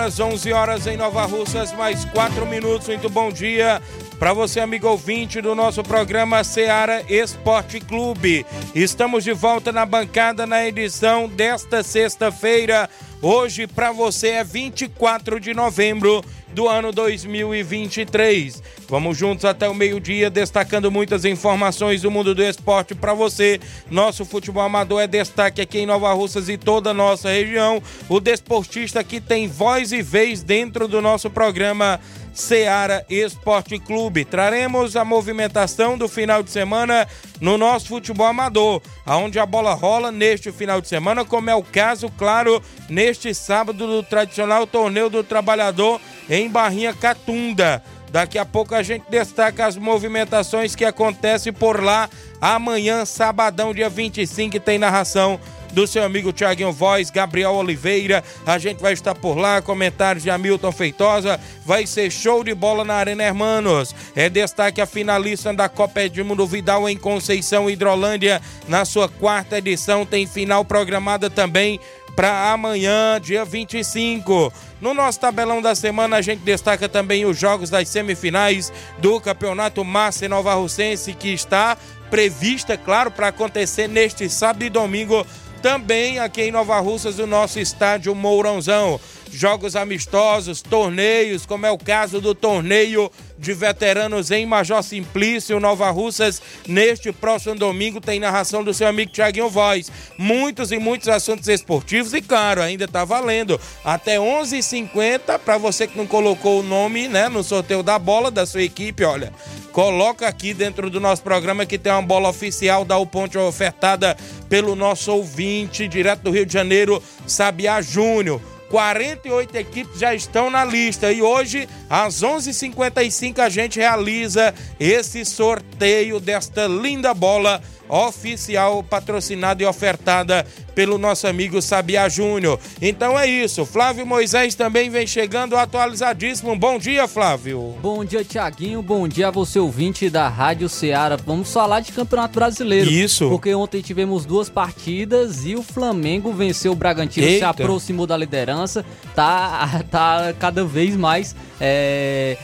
Horas, 11 horas em Nova Russas, mais 4 minutos. Muito bom dia para você, amigo ouvinte do nosso programa Seara Esporte Clube. Estamos de volta na bancada na edição desta sexta-feira. Hoje, para você, é 24 de novembro do ano 2023. Vamos juntos até o meio-dia, destacando muitas informações do mundo do esporte para você. Nosso futebol amador é destaque aqui em Nova Russas e toda a nossa região. O desportista que tem voz e vez dentro do nosso programa Seara Esporte Clube. Traremos a movimentação do final de semana no nosso futebol amador, aonde a bola rola neste final de semana, como é o caso, claro, neste sábado do tradicional torneio do trabalhador em Barrinha Catunda. Daqui a pouco a gente destaca as movimentações que acontecem por lá amanhã, sabadão, dia 25, tem narração do seu amigo Tiaguinho Voz, Gabriel Oliveira. A gente vai estar por lá, comentários de Hamilton Feitosa. Vai ser show de bola na Arena Hermanos. É destaque a finalista da Copa Edmundo Vidal em Conceição Hidrolândia. Na sua quarta edição, tem final programada também para amanhã, dia 25. No nosso tabelão da semana, a gente destaca também os jogos das semifinais do Campeonato Massa Nova Russense, que está prevista, claro, para acontecer neste sábado e domingo também aqui em Nova Russas, o nosso estádio Mourãozão. Jogos amistosos, torneios, como é o caso do torneio de veteranos em Major Simplício, Nova Russas. Neste próximo domingo tem narração do seu amigo Tiaguinho Voz. Muitos e muitos assuntos esportivos e, claro, ainda está valendo. Até 11 h 50 para você que não colocou o nome né, no sorteio da bola da sua equipe, olha. Coloca aqui dentro do nosso programa que tem uma bola oficial da O Ponte ofertada pelo nosso ouvinte, direto do Rio de Janeiro, Sabiá Júnior. 48 equipes já estão na lista. E hoje, às 11h55, a gente realiza esse sorteio desta linda bola oficial patrocinada e ofertada pelo nosso amigo Sabia Júnior. Então é isso. Flávio Moisés também vem chegando atualizadíssimo. Bom dia, Flávio. Bom dia, Tiaguinho. Bom dia a você, ouvinte da Rádio Ceará. Vamos falar de Campeonato Brasileiro. Isso. Porque ontem tivemos duas partidas e o Flamengo venceu o Bragantino, Eita. se aproximou da liderança. Tá, tá cada vez mais. É,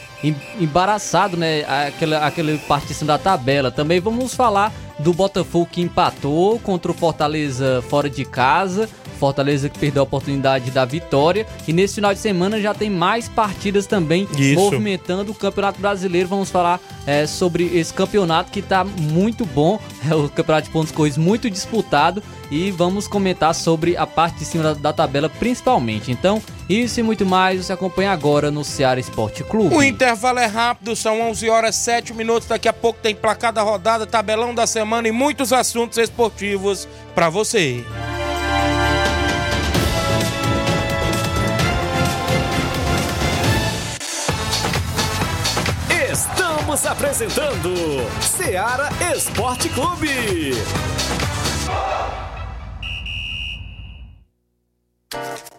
embaraçado, né? Aquele, aquele partíssimo da tabela. Também vamos falar do Botafogo que empatou contra o Fortaleza fora de casa. Fortaleza que perdeu a oportunidade da vitória. E nesse final de semana já tem mais partidas também Isso. movimentando o Campeonato Brasileiro. Vamos falar é, sobre esse campeonato que está muito bom. É o Campeonato de Pontos Corridos muito disputado. E vamos comentar sobre a parte de cima da, da tabela principalmente. Então, isso e muito mais você acompanha agora no Ceará Esporte Clube. O intervalo é rápido, são 11 horas 7 minutos. Daqui a pouco tem placar da rodada, tabelão da semana e muitos assuntos esportivos para você. Estamos apresentando Ceará Esporte Clube. you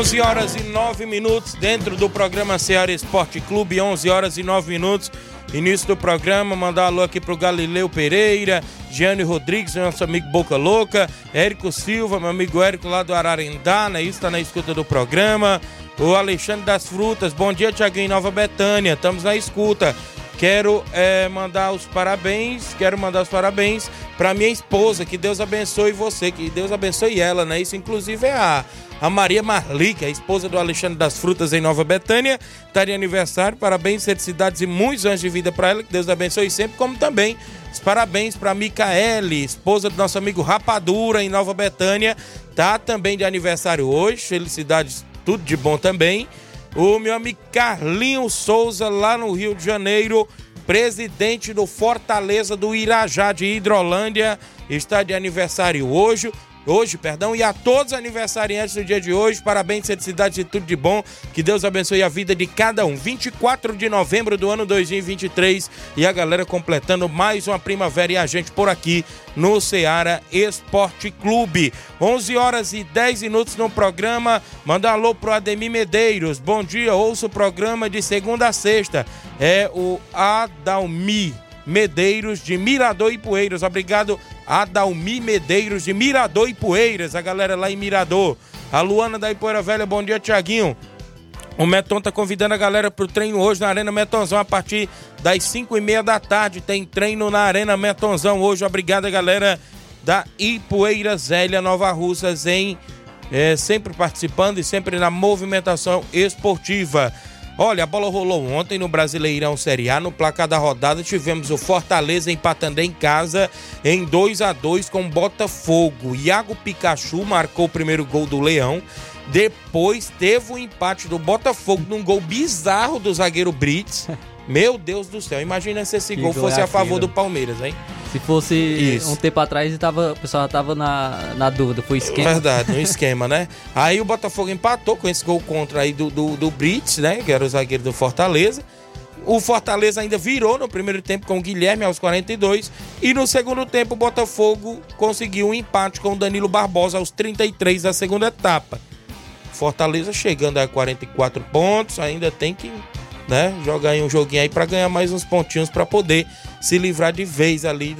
11 horas e 9 minutos dentro do programa Seara Esporte Clube, 11 horas e 9 minutos. Início do programa, mandar alô aqui pro Galileu Pereira, Gianni Rodrigues, nosso amigo Boca Louca, Érico Silva, meu amigo Érico lá do Ararendá, né? Isso tá na escuta do programa. O Alexandre das Frutas, bom dia, Tiaguinho Nova Betânia, estamos na escuta. Quero é, mandar os parabéns, quero mandar os parabéns para minha esposa, que Deus abençoe você, que Deus abençoe ela, né? Isso inclusive é a a Maria Marli, que é a esposa do Alexandre das Frutas em Nova Betânia, está de aniversário. Parabéns, felicidades e muitos anos de vida para ela. Que Deus abençoe sempre, como também os parabéns para Micaele, esposa do nosso amigo Rapadura em Nova Betânia. Tá também de aniversário hoje. Felicidades, tudo de bom também. O meu amigo Carlinho Souza, lá no Rio de Janeiro, presidente do Fortaleza do Irajá de Hidrolândia, está de aniversário hoje hoje, perdão, e a todos os aniversariantes do dia de hoje, parabéns, felicidade e tudo de bom, que Deus abençoe a vida de cada um. 24 de novembro do ano 2023 e a galera completando mais uma primavera e a gente por aqui no Ceará Esporte Clube. 11 horas e 10 minutos no programa. Manda alô pro Ademir Medeiros. Bom dia, ouço o programa de segunda a sexta. É o Adalmi Medeiros de Mirador e Poeiras. Obrigado, Adalmi Medeiros de Mirador e Poeiras, a galera lá em Mirador. A Luana da Ipoeira Velha, bom dia, Tiaguinho. O Meton tá convidando a galera pro treino hoje na Arena Metonzão a partir das 5 e meia da tarde. Tem treino na Arena Metonzão hoje. Obrigado, galera da Ipoeira Zélia Nova Russas, em é, sempre participando e sempre na movimentação esportiva. Olha, a bola rolou ontem no Brasileirão Série A. No placar da rodada tivemos o Fortaleza empatando em casa em 2 a 2 com Botafogo. Iago Pikachu marcou o primeiro gol do Leão. Depois teve o empate do Botafogo num gol bizarro do zagueiro Brits. Meu Deus do céu, imagina se esse gol fosse é a favor do Palmeiras, hein? Se fosse Isso. um tempo atrás, tava, o pessoal tava na, na dúvida, foi esquema. Verdade, no esquema, né? Aí o Botafogo empatou com esse gol contra aí do, do, do Brits, né? Que era o zagueiro do Fortaleza. O Fortaleza ainda virou no primeiro tempo com o Guilherme aos 42. E no segundo tempo o Botafogo conseguiu um empate com o Danilo Barbosa aos 33 da segunda etapa. Fortaleza chegando a 44 pontos, ainda tem que né? Jogar aí um joguinho aí para ganhar mais uns pontinhos para poder se livrar de vez ali,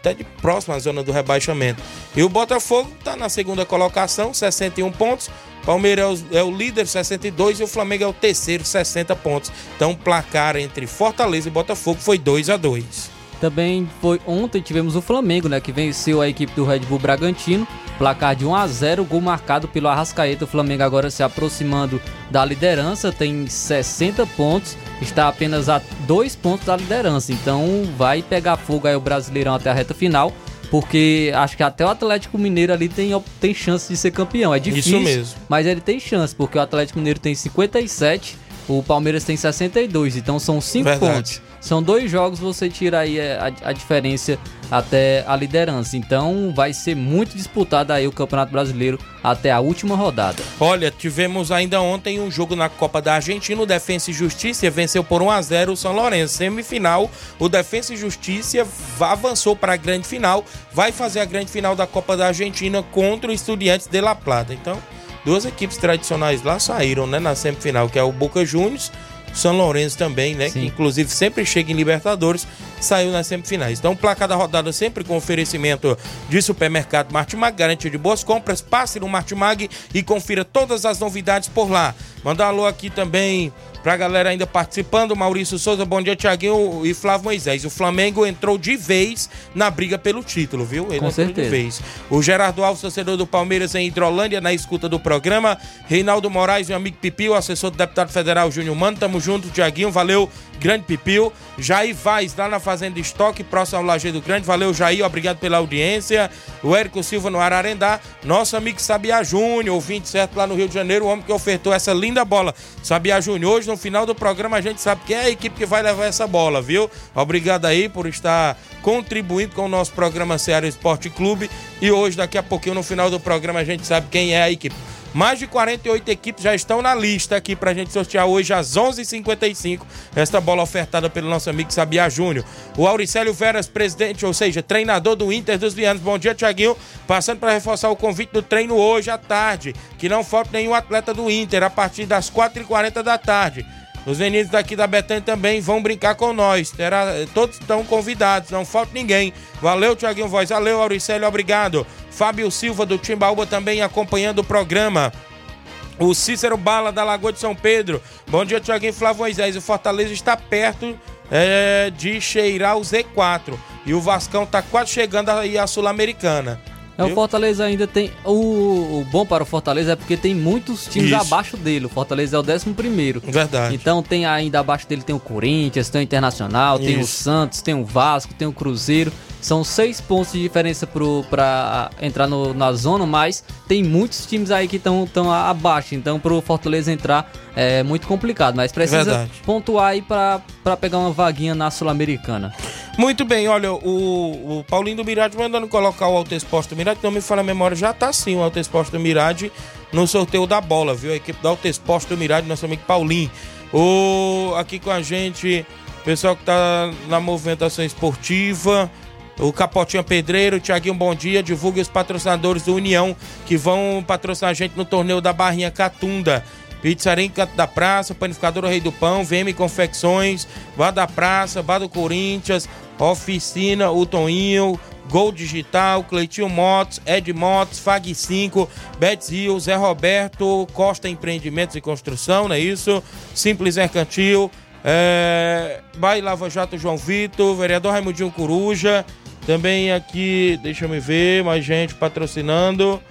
até de próxima à zona do rebaixamento. E o Botafogo está na segunda colocação, 61 pontos. Palmeiras é o líder, 62, e o Flamengo é o terceiro, 60 pontos. Então, o placar entre Fortaleza e Botafogo foi 2 a 2 Também foi ontem tivemos o Flamengo, né, que venceu a equipe do Red Bull Bragantino Placar de 1 a 0, gol marcado pelo Arrascaeta. O Flamengo agora se aproximando da liderança, tem 60 pontos, está apenas a 2 pontos da liderança. Então vai pegar fogo aí o Brasileirão até a reta final. porque acho que até o Atlético Mineiro ali tem, tem chance de ser campeão. É difícil, Isso mesmo. mas ele tem chance, porque o Atlético Mineiro tem 57, o Palmeiras tem 62, então são 5 pontos. São dois jogos, você tira aí a, a, diferença até a liderança. Então vai ser muito disputado aí o Campeonato Brasileiro até a última rodada. Olha, tivemos ainda ontem um jogo na Copa da Argentina. O Defensa e Justiça venceu por 1 a 0 o São Lourenço. Semifinal, o Defensa e Justiça avançou para a grande final. Vai fazer a grande final da Copa da Argentina contra o Estudiantes de La Plata. Então, duas equipes tradicionais lá saíram né, na semifinal, que é o Boca Juniors são Lourenço também, né? Sim. Que inclusive sempre chega em Libertadores, saiu nas semifinais. Então, placa da rodada sempre com oferecimento de supermercado Martimag, garantia de boas compras. Passe no Martimag e confira todas as novidades por lá. Mandar um alô aqui também Pra galera ainda participando, Maurício Souza, bom dia, Tiaguinho e Flávio Moisés. O Flamengo entrou de vez na briga pelo título, viu? Ele Com certeza. de vez. O Gerardo Alves, torcedor do Palmeiras em Hidrolândia, na escuta do programa. Reinaldo Moraes, meu amigo Pipio, assessor do deputado federal Júnior Mano. Tamo junto, Tiaguinho, valeu. Grande Pipil. Jair Vaz, lá na Fazenda Estoque, próximo ao Lajeado Grande. Valeu, Jair, obrigado pela audiência. O Érico Silva no Ararendá. Nosso amigo Sabia Júnior, ouvinte certo lá no Rio de Janeiro, o homem que ofertou essa linda bola. Sabia Júnior, hoje no final do programa a gente sabe quem é a equipe que vai levar essa bola, viu? Obrigado aí por estar contribuindo com o nosso programa Ceará Esporte Clube. E hoje, daqui a pouquinho, no final do programa, a gente sabe quem é a equipe. Mais de 48 equipes já estão na lista aqui para a gente sortear hoje às 11:55 h 55 esta bola ofertada pelo nosso amigo Sabia Júnior. O Auricélio Veras, presidente, ou seja, treinador do Inter dos Vianos. Bom dia, Tiaguinho. Passando para reforçar o convite do treino hoje à tarde. Que não falta nenhum atleta do Inter a partir das 4h40 da tarde. Os meninos daqui da Betânia também vão brincar com nós. Terá, todos estão convidados, não falta ninguém. Valeu, Tiaguinho Voz. Valeu, Auricélio, obrigado. Fábio Silva do Timbaúba também acompanhando o programa. O Cícero Bala da Lagoa de São Pedro. Bom dia, Tiaguinho Flávio Moisés. O Fortaleza está perto é, de cheirar o Z4. E o Vascão está quase chegando aí à Sul-Americana. É, o Fortaleza ainda tem. O, o, bom para o Fortaleza é porque tem muitos times Isso. abaixo dele. O Fortaleza é o 11 primeiro. Verdade. Então tem ainda abaixo dele tem o Corinthians, tem o Internacional, Isso. tem o Santos, tem o Vasco, tem o Cruzeiro. São seis pontos de diferença para entrar no, na zona, mas tem muitos times aí que estão abaixo. Então, para o Fortaleza entrar é muito complicado. Mas precisa Verdade. pontuar aí para pegar uma vaguinha na Sul-Americana. Muito bem, olha, o, o Paulinho do Mirade mandando colocar o Alto Exposto do Mirade, não me fala a memória, já tá sim o Alto Exposto do Mirade no sorteio da bola, viu? A equipe do Alto Exposto do Mirade, nosso amigo Paulinho. O, aqui com a gente, pessoal que tá na movimentação esportiva, o Capotinha Pedreiro, Tiaguinho, bom dia. Divulgue os patrocinadores do União que vão patrocinar a gente no torneio da Barrinha Catunda. Pizzaria da Praça, Panificador Rei do Pão, VM Confecções, Vá da Praça, Vá do Corinthians, Oficina, o Toninho, Gol Digital, Cleitinho Motos, Ed Motos, Fag 5, Betts Rio, Zé Roberto, Costa Empreendimentos e Construção, não é isso? Simples Mercantil, é... Bahia Lava Jato João Vitor, vereador Raimundinho Coruja, também aqui, deixa eu me ver, mais gente patrocinando.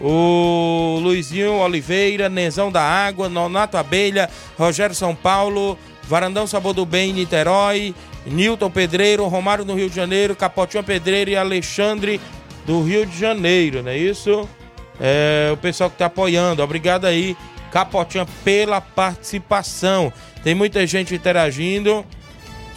O Luizinho Oliveira, Nezão da Água, Nonato Abelha, Rogério São Paulo, Varandão Sabor do Bem, Niterói, Newton Pedreiro, Romário no Rio de Janeiro, Capotinho Pedreiro e Alexandre do Rio de Janeiro, não é isso? É, o pessoal que tá apoiando, obrigado aí, Capotinha, pela participação. Tem muita gente interagindo.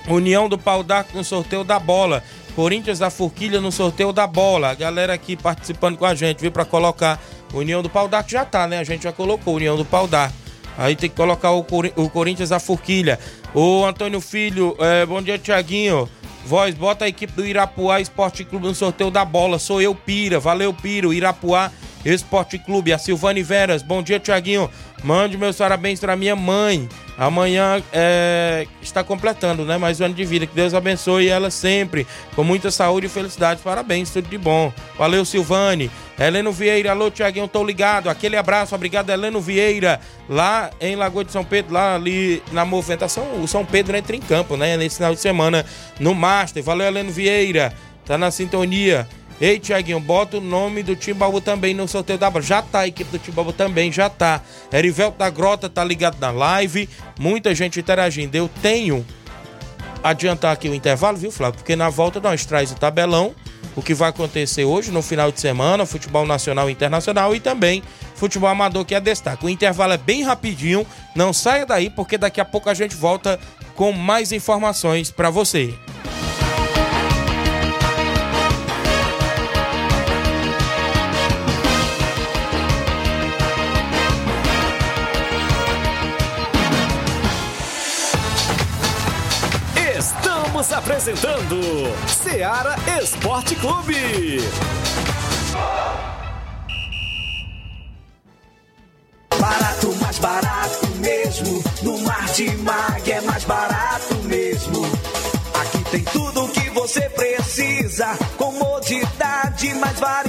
União do Pau d'Arco no sorteio da bola. Corinthians da Forquilha no sorteio da bola. A galera aqui participando com a gente, viu? Pra colocar União do Pau d'Arco já tá, né? A gente já colocou União do Pau d'Arco. Aí tem que colocar o, Cor o Corinthians da Forquilha. O Antônio Filho, é, bom dia, Tiaguinho. Voz, bota a equipe do Irapuá Esporte Clube no sorteio da bola. Sou eu, Pira. Valeu, Piro. Irapuá Esporte Clube. A Silvane Veras, bom dia, Tiaguinho. Mande meus parabéns para minha mãe. Amanhã é, está completando, né? Mais um ano de vida. Que Deus abençoe ela sempre. Com muita saúde e felicidade. Parabéns, tudo de bom. Valeu, Silvane. Heleno Vieira, alô, Tiaguinho, tô ligado. Aquele abraço, obrigado, Heleno Vieira. Lá em Lagoa de São Pedro, lá ali na movimentação. O São Pedro entra em campo, né? Nesse final de semana no Master. Valeu, Heleno Vieira. Tá na sintonia. Ei, Tiaguinho, bota o nome do Timbaú também no sorteio da bola. Já tá, a equipe do Timbaú também, já tá. Erivelto da Grota tá ligado na live. Muita gente interagindo. Eu tenho adiantar aqui o intervalo, viu, Flávio? Porque na volta nós traz o tabelão o que vai acontecer hoje no final de semana, futebol nacional e internacional e também futebol amador que é destaque. O intervalo é bem rapidinho, não saia daí porque daqui a pouco a gente volta com mais informações para você. apresentando Seara Esporte Clube. Barato, mais barato mesmo. No Mar de Mag é mais barato mesmo. Aqui tem tudo que você precisa. Comodidade, mais variedade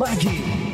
Mag.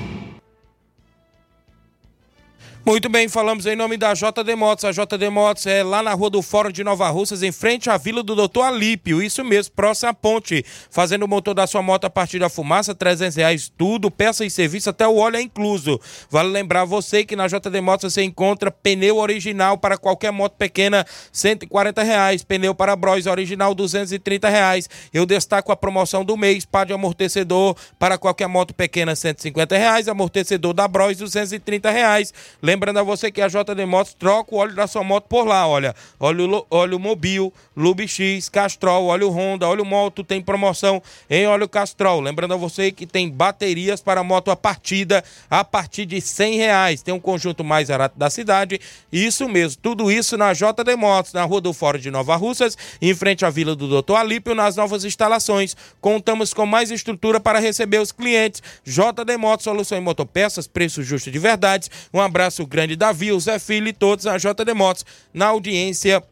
Muito bem, falamos em nome da JD Motos. A JD Motos é lá na rua do Fórum de Nova Russas, em frente à vila do Doutor Alípio. Isso mesmo, próxima à ponte. Fazendo o motor da sua moto a partir da fumaça, 300 reais tudo, peça e serviço, até o óleo é incluso. Vale lembrar você que na JD Motos você encontra pneu original para qualquer moto pequena, 140 reais. Pneu para Bros original, 230 reais. Eu destaco a promoção do mês, par de amortecedor para qualquer moto pequena, 150 reais. Amortecedor da Bros, 230 reais. Lembrando a você que a JD Motos troca o óleo da sua moto por lá, olha. Óleo, óleo Mobil, Lube X, Castrol, óleo Honda, óleo Moto, tem promoção em óleo Castrol. Lembrando a você que tem baterias para moto a partida a partir de 100 reais. Tem um conjunto mais barato da cidade. Isso mesmo, tudo isso na JD Motos, na Rua do Fórum de Nova Russas, em frente à Vila do Doutor Alípio, nas novas instalações. Contamos com mais estrutura para receber os clientes. JD Motos, solução em motopeças, preço justo de verdade. Um abraço grande Davi, o Zé Filho e todos a JD Motos na audiência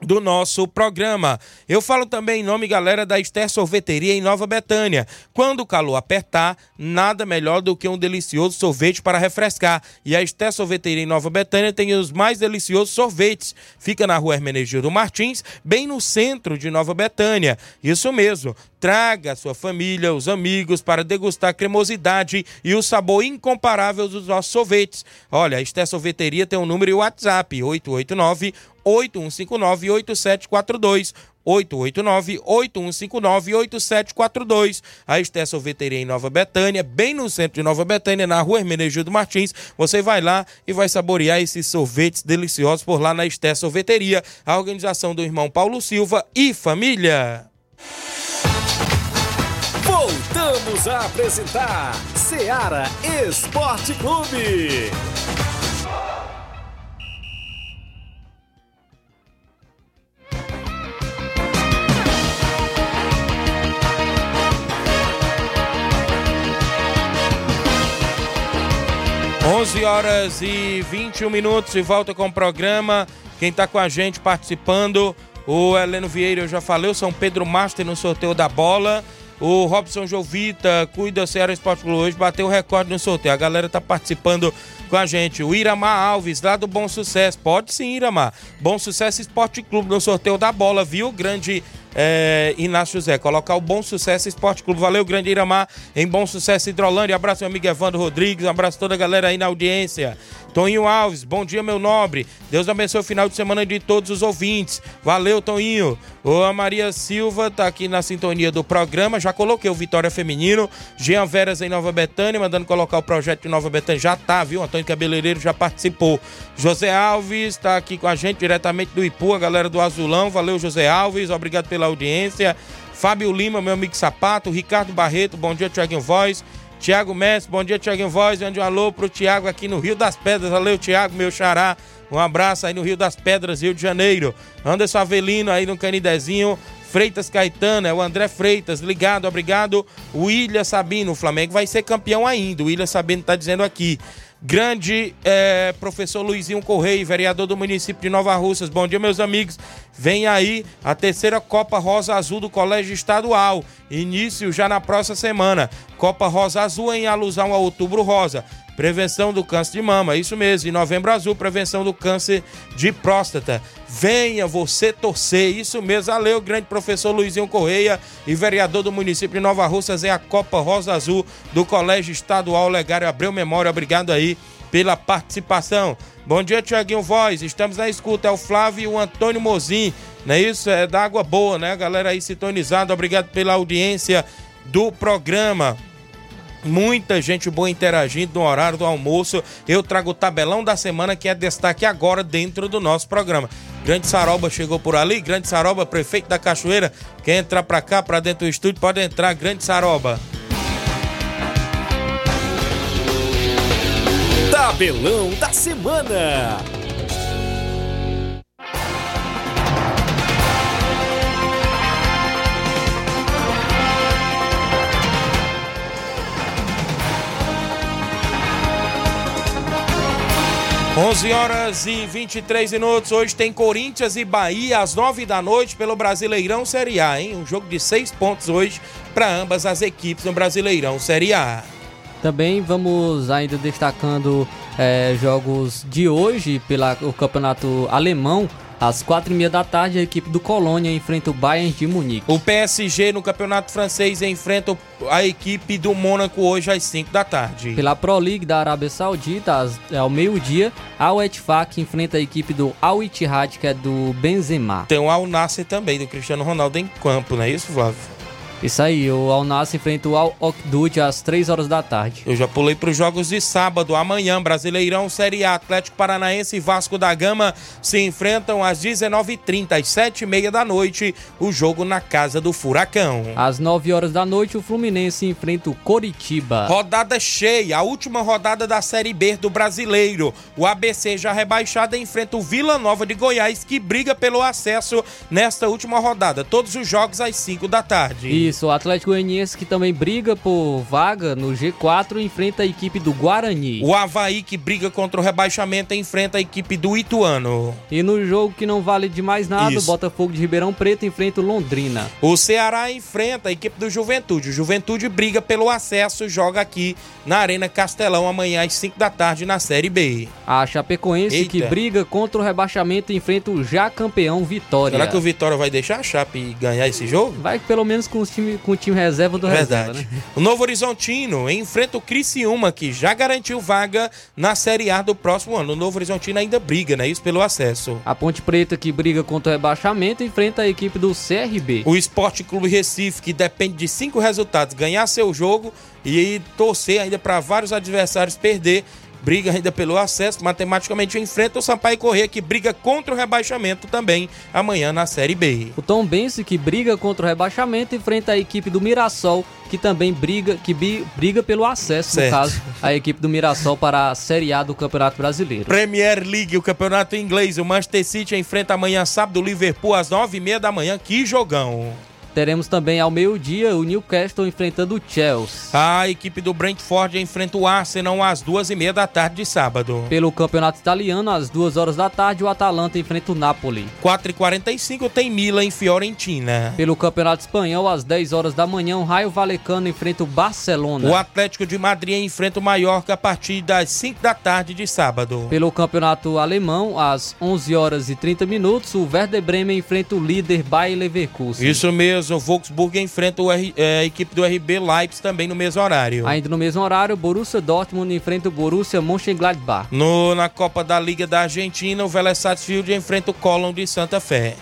do nosso programa. Eu falo também em nome, galera, da Esther Sorveteria em Nova Betânia. Quando o calor apertar, nada melhor do que um delicioso sorvete para refrescar. E a Esther Sorveteria em Nova Betânia tem os mais deliciosos sorvetes. Fica na rua Hermenegildo Martins, bem no centro de Nova Betânia. Isso mesmo. Traga sua família, os amigos, para degustar a cremosidade e o sabor incomparável dos nossos sorvetes. Olha, a Esther Sorveteria tem um número e WhatsApp, 889 8159-8742. 889-8159-8742. A Esté Sorveteria em Nova Betânia, bem no centro de Nova Betânia, na rua Hermenegildo Martins. Você vai lá e vai saborear esses sorvetes deliciosos por lá na Esté Sorveteria. A organização do irmão Paulo Silva e família. Voltamos a apresentar Seara Esporte Clube. 11 horas e 21 minutos e volta com o programa. Quem está com a gente participando, o Heleno Vieira, eu já falei, o São Pedro Master no sorteio da bola. O Robson Jovita, cuida Ceará Esporte Clube hoje, bateu o recorde no sorteio. A galera tá participando com a gente. O Iramar Alves, lá do Bom Sucesso. Pode sim, Iramar. Bom Sucesso Esporte Clube no sorteio da bola, viu? Grande é, Inácio José. Colocar o Bom Sucesso Esporte Clube. Valeu, grande Iramar, em Bom Sucesso Hidrolândia. Abraço, meu amigo Evandro Rodrigues. Abraço toda a galera aí na audiência. Toninho Alves, bom dia, meu nobre. Deus abençoe o final de semana de todos os ouvintes. Valeu, Toninho. Ô, a Maria Silva tá aqui na sintonia do programa. Já coloquei o Vitória Feminino. Jean Veras em Nova Betânia, mandando colocar o projeto de Nova Betânia. Já tá, viu? Antônio Cabeleireiro já participou. José Alves tá aqui com a gente diretamente do Ipu, a galera do Azulão. Valeu, José Alves. Obrigado pela audiência. Fábio Lima, meu amigo Sapato. Ricardo Barreto, bom dia, Tiaguinho Voz. Tiago Messi, bom dia, Tiaguinho Voz. Mande um alô pro Tiago aqui no Rio das Pedras. Valeu, Tiago, meu xará. Um abraço aí no Rio das Pedras, Rio de Janeiro. Anderson Avelino aí no Canidezinho. Freitas Caetano, é o André Freitas, ligado, obrigado. William Sabino, o Flamengo vai ser campeão ainda. O William Sabino tá dizendo aqui. Grande é, professor Luizinho Correia, vereador do município de Nova Russas. Bom dia, meus amigos. Vem aí a terceira Copa Rosa Azul do Colégio Estadual. Início já na próxima semana. Copa Rosa Azul em alusão ao Outubro Rosa. Prevenção do câncer de mama, isso mesmo. Em novembro azul, prevenção do câncer de próstata. Venha você torcer, isso mesmo. Valeu, grande professor Luizinho Correia e vereador do município de Nova Russas. É a Copa Rosa Azul do Colégio Estadual Legário Abreu Memória. Obrigado aí pela participação. Bom dia, Tiaguinho Voz. Estamos na escuta. É o Flávio e o Antônio Mozin. Não é isso? É da água boa, né? Galera aí sintonizada. Obrigado pela audiência do programa. Muita gente boa interagindo no horário do almoço. Eu trago o tabelão da semana que é destaque agora dentro do nosso programa. Grande Saroba chegou por ali. Grande Saroba, prefeito da Cachoeira. Quer entrar pra cá, pra dentro do estúdio, pode entrar. Grande Saroba. Tabelão da semana. 11 horas e 23 minutos. Hoje tem Corinthians e Bahia às 9 da noite pelo Brasileirão Série A, hein? Um jogo de seis pontos hoje para ambas as equipes no Brasileirão Série A. Também vamos ainda destacando é, jogos de hoje pelo campeonato alemão. Às quatro e meia da tarde, a equipe do Colônia enfrenta o Bayern de Munique. O PSG no Campeonato Francês enfrenta a equipe do Mônaco hoje às 5 da tarde. Pela Pro League da Arábia Saudita, às, ao meio-dia, a Etfak enfrenta a equipe do Al Ittihad, que é do Benzema. Tem o Al Nasser também, do Cristiano Ronaldo em campo, não é isso, Flávio? Isso aí, o Al Nassr enfrenta o Al Okdud às 3 horas da tarde. Eu já pulei para os jogos de sábado, amanhã, Brasileirão, Série A, Atlético Paranaense e Vasco da Gama se enfrentam às 19h30, às 7h30 da noite, o jogo na Casa do Furacão. Às 9 horas da noite, o Fluminense enfrenta o Coritiba. Rodada cheia, a última rodada da Série B do Brasileiro. O ABC já rebaixado enfrenta o Vila Nova de Goiás, que briga pelo acesso nesta última rodada. Todos os jogos às 5 da tarde. E isso, o Atlético Goianiense que também briga por vaga no G4 enfrenta a equipe do Guarani. O Havaí que briga contra o rebaixamento enfrenta a equipe do Ituano. E no jogo que não vale de mais nada, Isso. o Botafogo de Ribeirão Preto enfrenta o Londrina. O Ceará enfrenta a equipe do Juventude. O Juventude briga pelo acesso, joga aqui na Arena Castelão amanhã às 5 da tarde na Série B. A Chapecoense Eita. que briga contra o rebaixamento enfrenta o já campeão Vitória. Será que o Vitória vai deixar a Chape ganhar esse jogo? Vai pelo menos com os time, com o time reserva do Verdade. reserva, né? O Novo Horizontino enfrenta o Criciúma, que já garantiu vaga na Série A do próximo ano. O Novo Horizontino ainda briga, né? Isso pelo acesso. A Ponte Preta, que briga contra o rebaixamento, enfrenta a equipe do CRB. O Esporte Clube Recife, que depende de cinco resultados, ganhar seu jogo e torcer ainda para vários adversários perder briga ainda pelo acesso, matematicamente enfrenta o Sampaio Corrêa, que briga contra o rebaixamento também amanhã na Série B. O Tom Bense, que briga contra o rebaixamento, enfrenta a equipe do Mirassol, que também briga, que briga pelo acesso, certo. no caso, a equipe do Mirassol para a Série A do Campeonato Brasileiro. Premier League, o campeonato inglês, o Manchester City enfrenta amanhã sábado o Liverpool às nove e meia da manhã, que jogão! Teremos também ao meio-dia o Newcastle enfrentando o Chelsea. A equipe do Brentford enfrenta o Arsenal às duas e meia da tarde de sábado. Pelo campeonato italiano, às duas horas da tarde, o Atalanta enfrenta o Napoli. 4 e 45 tem Milan em Fiorentina. Pelo campeonato espanhol, às 10 horas da manhã, o Raio Valecano enfrenta o Barcelona. O Atlético de Madrid enfrenta o Mallorca a partir das 5 da tarde de sábado. Pelo campeonato alemão, às 11 horas e 30 minutos, o Werder Bremen enfrenta o líder Bayer Leverkusen. Isso mesmo o Volkswagen enfrenta R, é, a equipe do RB Leipzig também no mesmo horário. Ainda no mesmo horário, o Borussia Dortmund enfrenta o Borussia Mönchengladbach. No, na Copa da Liga da Argentina, o Vélez Sarsfield enfrenta o Colón de Santa Fé.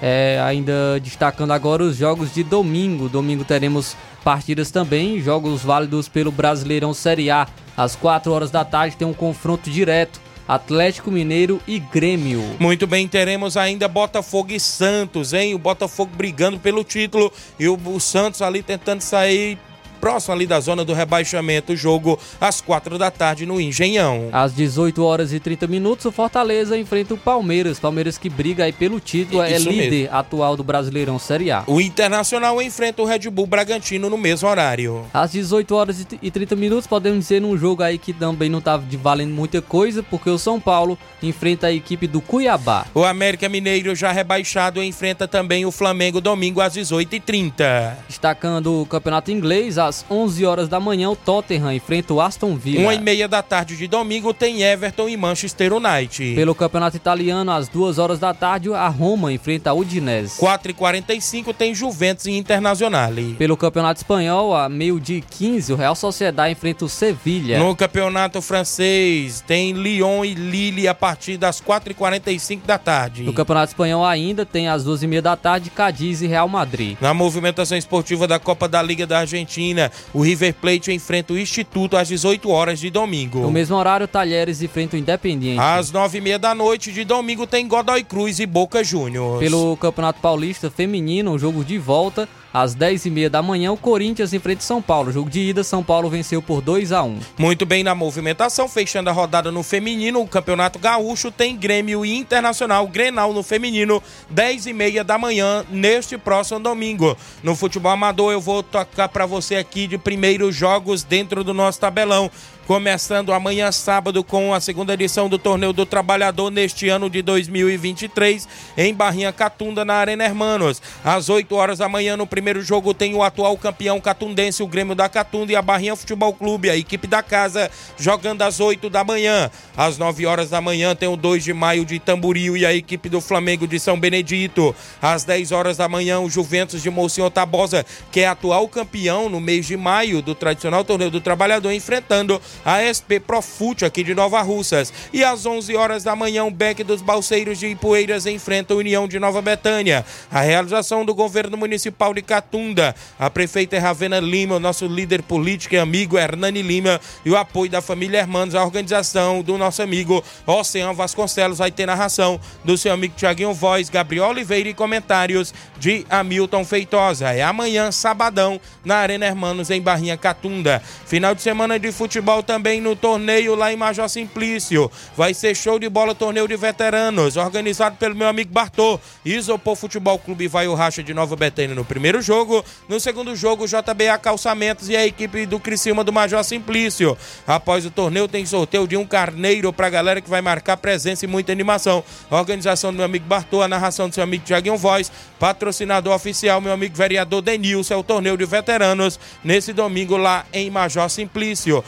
É, ainda destacando agora os jogos de domingo. Domingo teremos partidas também, jogos válidos pelo Brasileirão Série A. Às 4 horas da tarde tem um confronto direto Atlético Mineiro e Grêmio. Muito bem, teremos ainda Botafogo e Santos, hein? O Botafogo brigando pelo título e o, o Santos ali tentando sair próximo ali da zona do rebaixamento. O jogo às quatro da tarde no Engenhão. Às 18 horas e 30 minutos, o Fortaleza enfrenta o Palmeiras. Palmeiras que briga aí pelo título, é Isso líder mesmo. atual do Brasileirão Série A. O Internacional enfrenta o Red Bull Bragantino no mesmo horário. Às 18 horas e 30 minutos, podemos dizer num jogo aí que também não estava valendo muita coisa, porque o São Paulo enfrenta a equipe do Cuiabá. O América Mineiro, já rebaixado, enfrenta também o Flamengo domingo às 18h30. Destacando o campeonato inglês, às 11 horas da manhã, o Tottenham enfrenta o Aston Villa. Uma e meia da tarde de domingo tem Everton e Manchester United. Pelo campeonato italiano, às 2 horas da tarde, a Roma enfrenta a Udinese. 4h45 tem Juventus e Internazionale. Pelo campeonato espanhol, a meio-dia e 15, o Real Sociedade enfrenta o Sevilha. No campeonato francês tem Lyon e Lille a partir das 4h45 da tarde. No campeonato espanhol ainda tem às 2h30 da tarde, Cadiz e Real Madrid. Na movimentação esportiva da Copa da Liga da Argentina, o River Plate enfrenta o Instituto às 18 horas de domingo. No mesmo horário, Talheres enfrenta o Independiente. Às 9h30 da noite de domingo tem Godoy Cruz e Boca Juniors. Pelo Campeonato Paulista Feminino, o jogo de volta, às 10h30 da manhã, o Corinthians enfrenta o São Paulo. Jogo de ida, São Paulo venceu por 2 a 1 Muito bem na movimentação, fechando a rodada no feminino, o Campeonato Gaúcho tem Grêmio e Internacional, Grenal no feminino, 10h30 da manhã, neste próximo domingo. No futebol amador, eu vou tocar para você aqui de primeiros jogos dentro do nosso tabelão. Começando amanhã, sábado, com a segunda edição do Torneio do Trabalhador neste ano de 2023, em Barrinha Catunda, na Arena Hermanos. Às 8 horas da manhã, no primeiro jogo, tem o atual campeão catundense, o Grêmio da Catunda, e a Barrinha Futebol Clube, a equipe da casa, jogando às 8 da manhã. Às 9 horas da manhã, tem o 2 de maio de Tamboril e a equipe do Flamengo de São Benedito. Às 10 horas da manhã, o Juventus de Monsenhor Tabosa, que é atual campeão no mês de maio do tradicional Torneio do Trabalhador, enfrentando a SP Profute aqui de Nova Russas. E às 11 horas da manhã, o Beck dos Balseiros de Ipueiras enfrenta a União de Nova Betânia. A realização do governo municipal de Catunda, a prefeita Ravena Lima, o nosso líder político e amigo Hernani Lima e o apoio da família Hermanos, a organização do nosso amigo Oceano Vasconcelos, vai ter narração do seu amigo Tiaguinho Voz, Gabriel Oliveira e comentários de Hamilton Feitosa. É amanhã, sabadão, na Arena Hermanos, em Barrinha Catunda. Final de semana de futebol também no torneio lá em Major Simplício. Vai ser show de bola, torneio de veteranos, organizado pelo meu amigo Bartô. Isopor Futebol Clube vai o Racha de Nova Betânia no primeiro jogo. No segundo jogo, JBA Calçamentos e a equipe do Criciúma do Major Simplício. Após o torneio, tem sorteio de um carneiro pra galera que vai marcar presença e muita animação. A organização do meu amigo Bartô, a narração do seu amigo Tiaguinho Voz, patrocinador oficial, meu amigo vereador Denilson, é o torneio de veteranos, nesse domingo lá em Major Simplício.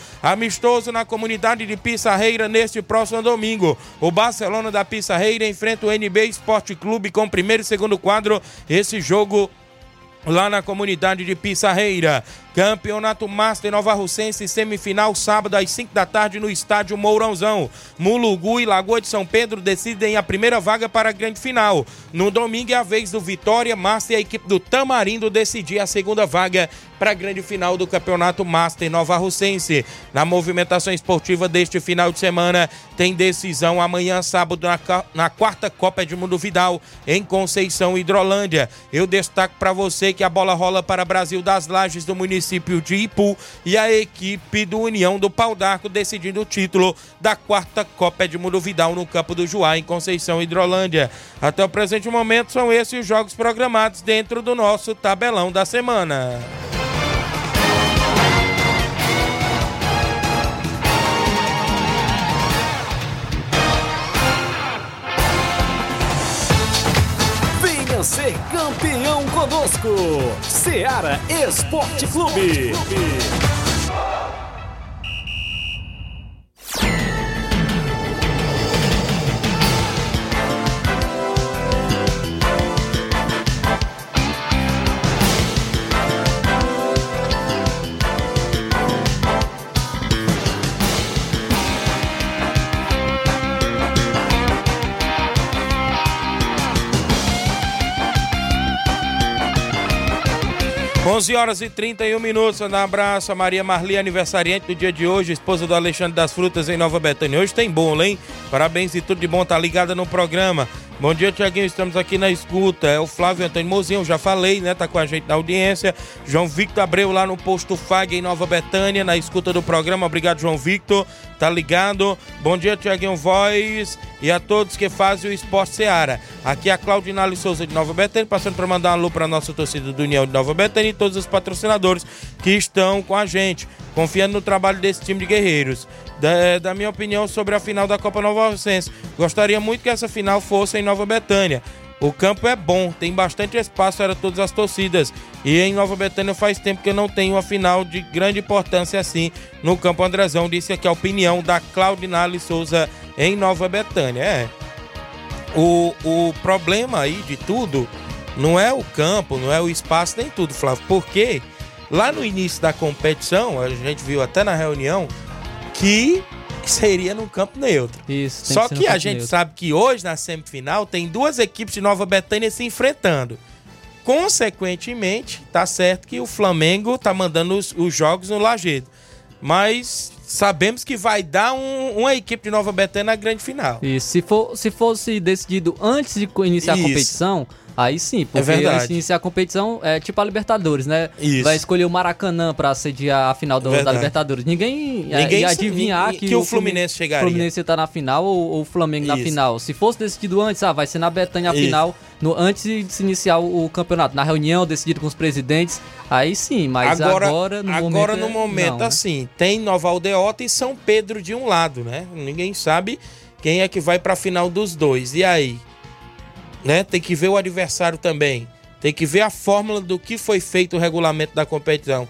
Amistoso na comunidade de Pissarreira neste próximo domingo. O Barcelona da Pissarreira enfrenta o NB Esporte Clube com primeiro e segundo quadro. Esse jogo lá na comunidade de Pissarreira. Campeonato Master Nova Russense, semifinal, sábado às 5 da tarde no estádio Mourãozão. Mulugu e Lagoa de São Pedro decidem a primeira vaga para a grande final. No domingo é a vez do Vitória Master e a equipe do Tamarindo decidir a segunda vaga para a grande final do Campeonato Master Nova Russense. Na movimentação esportiva deste final de semana, tem decisão amanhã, sábado, na, na quarta Copa Edmundo Vidal, em Conceição, Hidrolândia. Eu destaco para você que a bola rola para Brasil das Lages do município de Ipu e a equipe do União do Pau d'Arco decidindo o título da quarta Copa Edmundo Vidal no campo do Juá, em Conceição, Hidrolândia. Até o presente momento, são esses os jogos programados dentro do nosso tabelão da semana. Ser campeão conosco. Seara Esporte Clube. Onze horas e 31 minutos. Um abraço a Maria Marli, aniversariante do dia de hoje, esposa do Alexandre das Frutas em Nova Betânia. Hoje tem bolo, hein? Parabéns e tudo de bom, tá ligada no programa. Bom dia, Tiaguinho. Estamos aqui na escuta. É o Flávio Antônio Mozinho, já falei, né? Tá com a gente na audiência. João Victor Abreu lá no posto FAG em Nova Betânia, na escuta do programa. Obrigado, João Victor. Tá ligado? Bom dia, Tiaguinho Voz e a todos que fazem o Esporte Seara. Aqui é a Claudinale Souza de Nova Betânia, passando para mandar um alô para nossa torcida do União de Nova Betânia e todos os patrocinadores que estão com a gente, confiando no trabalho desse time de guerreiros da, da, minha opinião sobre a final da Copa Nova Rocense. Gostaria muito que essa final fosse em Nova Betânia. O campo é bom, tem bastante espaço para todas as torcidas. E em Nova Betânia faz tempo que eu não tenho uma final de grande importância assim no campo Andrezão. Disse aqui a opinião da Claudinale Souza em Nova Betânia. É. O, o problema aí de tudo não é o campo, não é o espaço, nem tudo, Flávio. Porque lá no início da competição, a gente viu até na reunião, que seria no campo neutro. Isso. Só que, que a gente neutro. sabe que hoje na semifinal tem duas equipes de Nova Betânia se enfrentando. Consequentemente, tá certo que o Flamengo tá mandando os, os jogos no Lajeado. Mas sabemos que vai dar um, uma equipe de Nova Betânia na grande final. E se, for, se fosse decidido antes de iniciar Isso. a competição, Aí sim, porque é se iniciar a competição é tipo a Libertadores, né? Isso. Vai escolher o Maracanã para sediar a final do, da Libertadores. Ninguém, Ninguém ia adivinhar que, que, o Fluminense chegaria. O Fluminense tá na final ou o Flamengo Isso. na final. Se fosse decidido antes, ah, vai ser na Betânia a Isso. final, no, antes de se iniciar o, o, campeonato. Na reunião, decidido com os presidentes, aí sim, mas agora, agora no agora, momento. Agora, no é, momento, não, né? assim, né? tem Nova Aldeota e São Pedro de um lado, né? Ninguém sabe quem é que vai para a final dos dois. E aí? Né? Tem que ver o adversário também. Tem que ver a fórmula do que foi feito o regulamento da competição.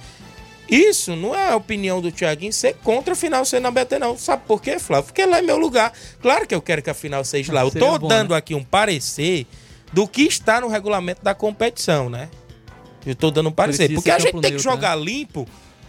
Isso não é a opinião do Thiaguinho ser contra a final ser na BT, não. Sabe por quê, Flávio? Porque lá é meu lugar. Claro que eu quero que a final seja lá. Eu tô bom, dando né? aqui um parecer do que está no regulamento da competição, né? Eu tô dando um parecer. Porque a gente tem que jogar né? limpo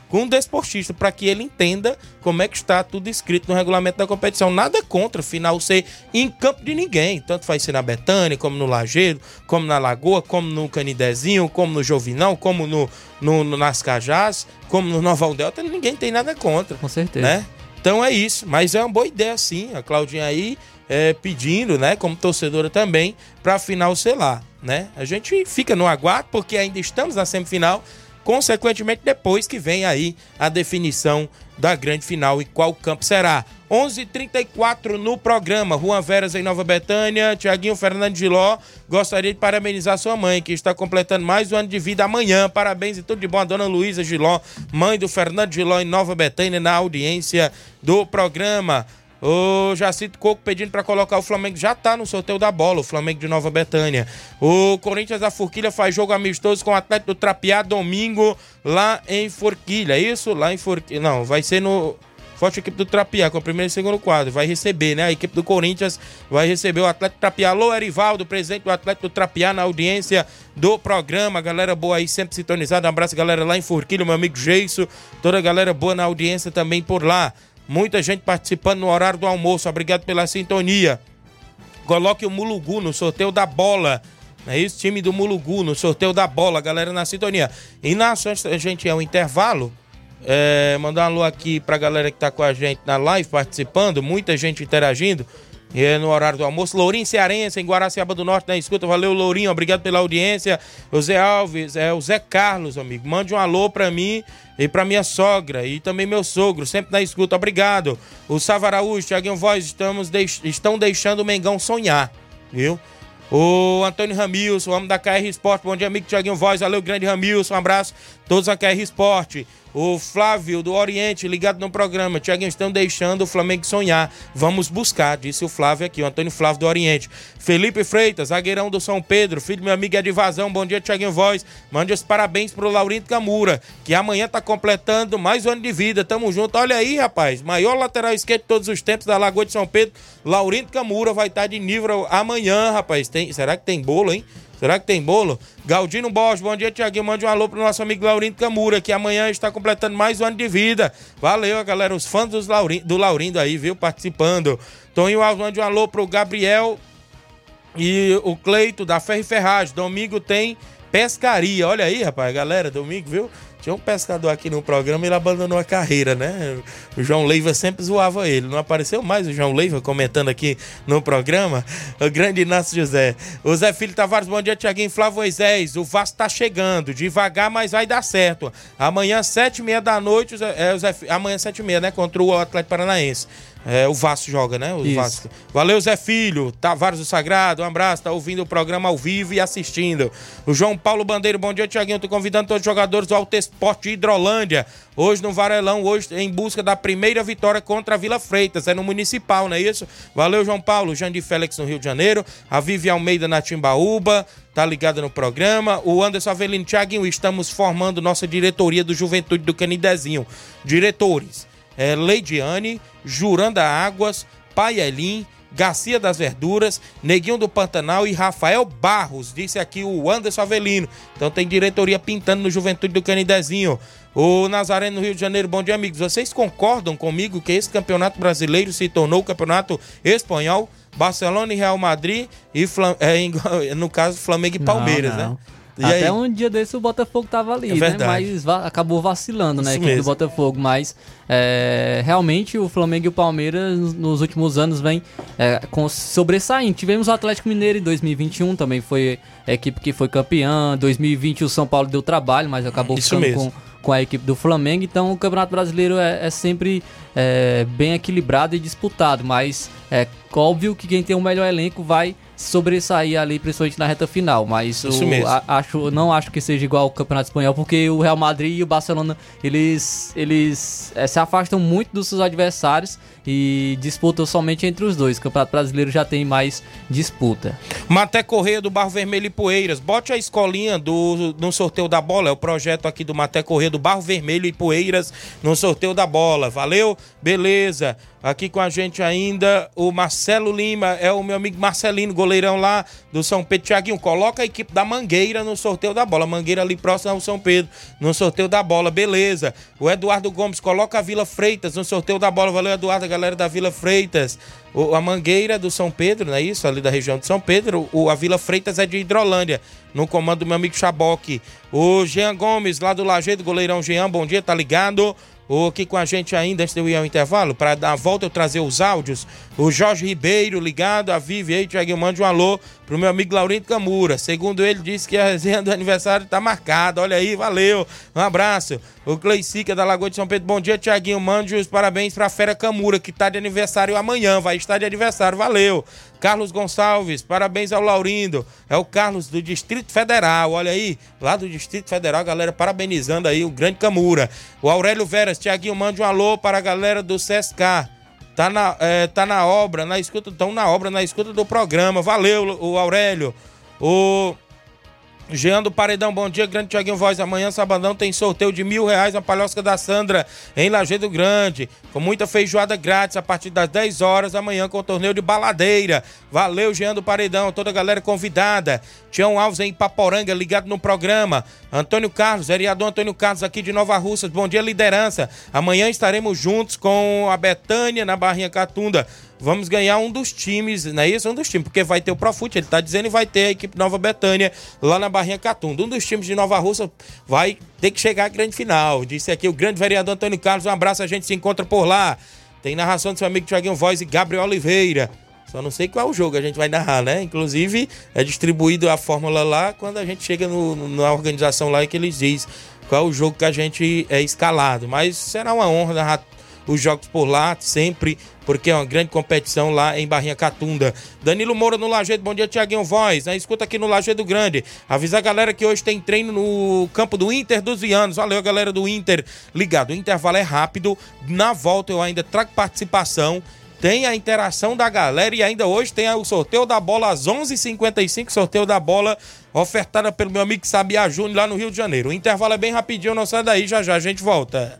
com o desportista para que ele entenda como é que está tudo escrito no regulamento da competição. Nada contra final ser em campo de ninguém. Tanto faz ser na Betânia, como no Lageiro, como na Lagoa, como no Canidezinho, como no Jovinão, como no, no, no nas Cajás, como no Nova Delta. Ninguém tem nada contra. Com certeza. Né? Então é isso. Mas é uma boa ideia sim. A Claudinha aí é, pedindo, né, como torcedora também, para a final ser lá, né? A gente fica no aguardo porque ainda estamos na semifinal consequentemente depois que vem aí a definição da grande final e qual campo será. 11:34 no programa. Juan Veras em Nova Betânia. Tiaguinho Fernando Giló. Gostaria de parabenizar sua mãe, que está completando mais um ano de vida amanhã. Parabéns e tudo de bom a dona Luísa Giló, mãe do Fernando Giló em Nova Betânia, na audiência do programa. O Jacito Coco pedindo para colocar o Flamengo. Já tá no sorteio da bola, o Flamengo de Nova Betânia. O Corinthians da Forquilha faz jogo amistoso com o Atlético do Trapiá domingo lá em Forquilha. É isso? Lá em Forquilha. Não, vai ser no. Forte equipe do Trapiá, com o primeiro e segundo quadro. Vai receber, né? A equipe do Corinthians vai receber o Atlético Trapiá. Alô, Erivaldo, presidente do Atlético do Trapiá, na audiência do programa. Galera boa aí, sempre sintonizada. Um abraço, galera, lá em Forquilha, meu amigo Geiso. Toda a galera boa na audiência também por lá. Muita gente participando no horário do almoço. Obrigado pela sintonia. Coloque o Mulugu no sorteio da bola. É isso, time do Mulugu no sorteio da bola, galera na sintonia. E na a gente é um intervalo. É, mandar um alô aqui pra galera que tá com a gente na live participando, muita gente interagindo. É no horário do almoço. Lourinho Cearense, em Guaraciaba do Norte, na escuta. Valeu, Lourinho. Obrigado pela audiência. O Zé Alves, é o Zé Carlos, amigo. Mande um alô pra mim e pra minha sogra e também meu sogro, sempre na escuta. Obrigado. O Savaraújo, Thiaguinho Voz, estamos deix... estão deixando o Mengão sonhar, viu? O Antônio Ramilson, homem da KR Esporte. Bom dia, amigo Tiaguinho Voz. Valeu, grande Ramilson. Um abraço. Todos a KR Esporte. O Flávio do Oriente, ligado no programa. Tiaguinho, estão deixando o Flamengo sonhar. Vamos buscar, disse o Flávio aqui, o Antônio Flávio do Oriente. Felipe Freitas, zagueirão do São Pedro, filho do meu amigo Edivazão. Bom dia, Tiaguinho Voz. Mande os parabéns pro Laurindo Camura, que amanhã tá completando mais um ano de vida. Tamo junto. Olha aí, rapaz. Maior lateral esquerdo de todos os tempos da Lagoa de São Pedro. Laurindo Camura vai estar tá de nível amanhã, rapaz. Tem, será que tem bolo, hein? Será que tem bolo? Galdino Borges, bom dia, Tiaguinho. Mande um alô pro nosso amigo Laurindo Camura, que amanhã está completando mais um ano de vida. Valeu, galera, os fãs dos Laurindo, do Laurindo aí, viu, participando. Toninho Alves, mande um alô pro Gabriel e o Cleito da Ferro e Ferragem. Domingo tem pescaria. Olha aí, rapaz, galera, domingo, viu? Tinha um pescador aqui no programa, ele abandonou a carreira, né? O João Leiva sempre zoava ele. Não apareceu mais o João Leiva comentando aqui no programa. O grande Inácio José. O Zé Filho Tavares, bom dia, Tiaguinho Flávio Moisés. O Vasco tá chegando, devagar, mas vai dar certo. Amanhã, sete e meia da noite, o Zé, é, o Zé, amanhã, sete e meia, né? Contra o Atlético Paranaense. É, o Vasco joga, né? O Vasco. Valeu, Zé Filho, Tavares do Sagrado, um abraço, tá ouvindo o programa ao vivo e assistindo. O João Paulo Bandeiro, bom dia, Tiaguinho. Tô convidando todos os jogadores do Alto Esporte Hidrolândia. Hoje no Varelão, hoje em busca da primeira vitória contra a Vila Freitas. É no Municipal, não é isso? Valeu, João Paulo. Jandir Félix no Rio de Janeiro. A Vivi Almeida na Timbaúba. Tá ligada no programa. O Anderson Avelino Tiaguinho, estamos formando nossa diretoria do Juventude do Canidezinho. Diretores é, Leidiane, Juranda Águas, Paielim, Garcia das Verduras, Neguinho do Pantanal e Rafael Barros, disse aqui o Anderson Avelino. Então tem diretoria pintando no Juventude do Canidezinho. O Nazaré no Rio de Janeiro, bom dia, amigos. Vocês concordam comigo que esse campeonato brasileiro se tornou o campeonato espanhol? Barcelona e Real Madrid e é, no caso Flamengo e Palmeiras, não, não. né? E Até aí? um dia desse o Botafogo tava ali, é né? Mas va acabou vacilando, né? A equipe do Botafogo. Mas é, realmente o Flamengo e o Palmeiras nos últimos anos vem é, sobressaindo. Tivemos o Atlético Mineiro em 2021, também foi a equipe que foi campeã. 2020 o São Paulo deu trabalho, mas acabou Isso ficando mesmo. com com a equipe do Flamengo. Então o Campeonato Brasileiro é, é sempre é, bem equilibrado e disputado, mas é óbvio que quem tem o melhor elenco vai sobressair ali, principalmente na reta final. Mas o, a, acho, não acho que seja igual ao Campeonato Espanhol, porque o Real Madrid e o Barcelona eles, eles é, se afastam muito dos seus adversários e disputam somente entre os dois. O Campeonato Brasileiro já tem mais disputa. Maté Correia do Barro Vermelho e Poeiras. Bote a escolinha do, no sorteio da bola. É o projeto aqui do Maté Correia do Barro Vermelho e Poeiras no sorteio da bola. Valeu? Beleza. Aqui com a gente ainda o Marcelo Lima, é o meu amigo Marcelino, goleirão lá do São Pedro. Tiaguinho, coloca a equipe da Mangueira no sorteio da bola. Mangueira ali próximo ao São Pedro, no sorteio da bola, beleza. O Eduardo Gomes, coloca a Vila Freitas no sorteio da bola. Valeu, Eduardo, a galera da Vila Freitas. O, a Mangueira do São Pedro, não é isso? Ali da região de São Pedro. O, a Vila Freitas é de Hidrolândia, no comando do meu amigo Chaboque. O Jean Gomes, lá do Lajeado, goleirão Jean, bom dia, tá ligado? O aqui com a gente ainda, antes de eu ir ao intervalo, para dar a volta eu trazer os áudios. O Jorge Ribeiro ligado, a Vivi aí, Tiaguinho, mande um alô pro meu amigo Laurindo Camura. Segundo ele, disse que a resenha do aniversário tá marcada. Olha aí, valeu. Um abraço. O Cleicica da Lagoa de São Pedro, bom dia, Tiaguinho. Mande os parabéns pra Fera Camura, que tá de aniversário amanhã. Vai estar de aniversário, valeu. Carlos Gonçalves, parabéns ao Laurindo. É o Carlos do Distrito Federal, olha aí, lá do Distrito Federal, galera parabenizando aí o grande Camura. O Aurélio Veras, Tiaguinho, mande um alô para a galera do SESCAR. Tá na, é, tá na obra, na escuta, estão na obra, na escuta do programa. Valeu, o Aurélio. O Jean do Paredão, bom dia, grande Tiaguinho Voz. Amanhã, sabadão, tem sorteio de mil reais na Palhosca da Sandra, em Lajeado Grande. Com muita feijoada grátis a partir das 10 horas da manhã com o torneio de baladeira. Valeu, Jean do Paredão, toda a galera convidada. Tião Alves em Paporanga, ligado no programa. Antônio Carlos, vereador Antônio Carlos aqui de Nova Russas. Bom dia, liderança. Amanhã estaremos juntos com a Betânia na Barrinha Catunda vamos ganhar um dos times, não é isso? Um dos times, porque vai ter o Profute, ele tá dizendo, e vai ter a equipe Nova Betânia lá na Barrinha Catunda. Um dos times de Nova Russa vai ter que chegar à grande final. Disse aqui o grande vereador Antônio Carlos, um abraço, a gente se encontra por lá. Tem narração do seu amigo Tiaguinho Voz e Gabriel Oliveira. Só não sei qual é o jogo a gente vai narrar, né? Inclusive, é distribuído a fórmula lá quando a gente chega no, na organização lá e que eles dizem qual é o jogo que a gente é escalado. Mas será uma honra narrar os jogos por lá, sempre, porque é uma grande competição lá em Barrinha Catunda. Danilo Moura no Lajeado, bom dia, Tiaguinho Voz. Né? Escuta aqui no Lajeado Grande. Avisa a galera que hoje tem treino no campo do Inter dos Vianos. Valeu, galera do Inter. Ligado, o intervalo é rápido. Na volta eu ainda trago participação tem a interação da galera e ainda hoje tem o sorteio da bola às 11:55 h 55 sorteio da bola ofertada pelo meu amigo Sabia Júnior lá no Rio de Janeiro. O intervalo é bem rapidinho, não sai daí, já já a gente volta.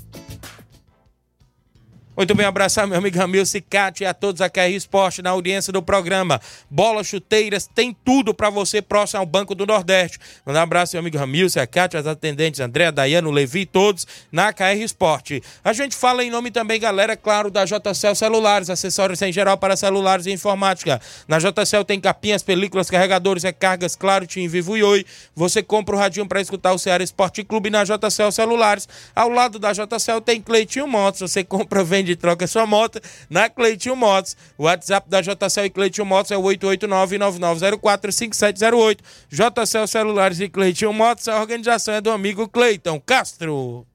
Muito bem, abraçar meu amigo Ramil Cicate e a todos a KR Esporte na audiência do programa. Bolas, chuteiras, tem tudo para você próximo ao Banco do Nordeste. Um abraço, meu amigo Ramil, Cicate, as atendentes André, Daiano, Levi, todos na KR Esporte. A gente fala em nome também, galera, claro, da JCL Celulares, acessórios em geral para celulares e informática. Na JCL tem capinhas, películas, carregadores, recargas, claro, Tim Vivo e Oi. Você compra o radinho para escutar o Ceará Esporte Clube na JCL Celulares. Ao lado da JCL tem Cleitinho Motos, você compra, vende de troca sua moto na Cleitinho Motos. O WhatsApp da JCL e Cleitinho Motos é o 889-9904-5708. JCL Celulares e Cleitinho Motos, a organização é do amigo Cleiton Castro.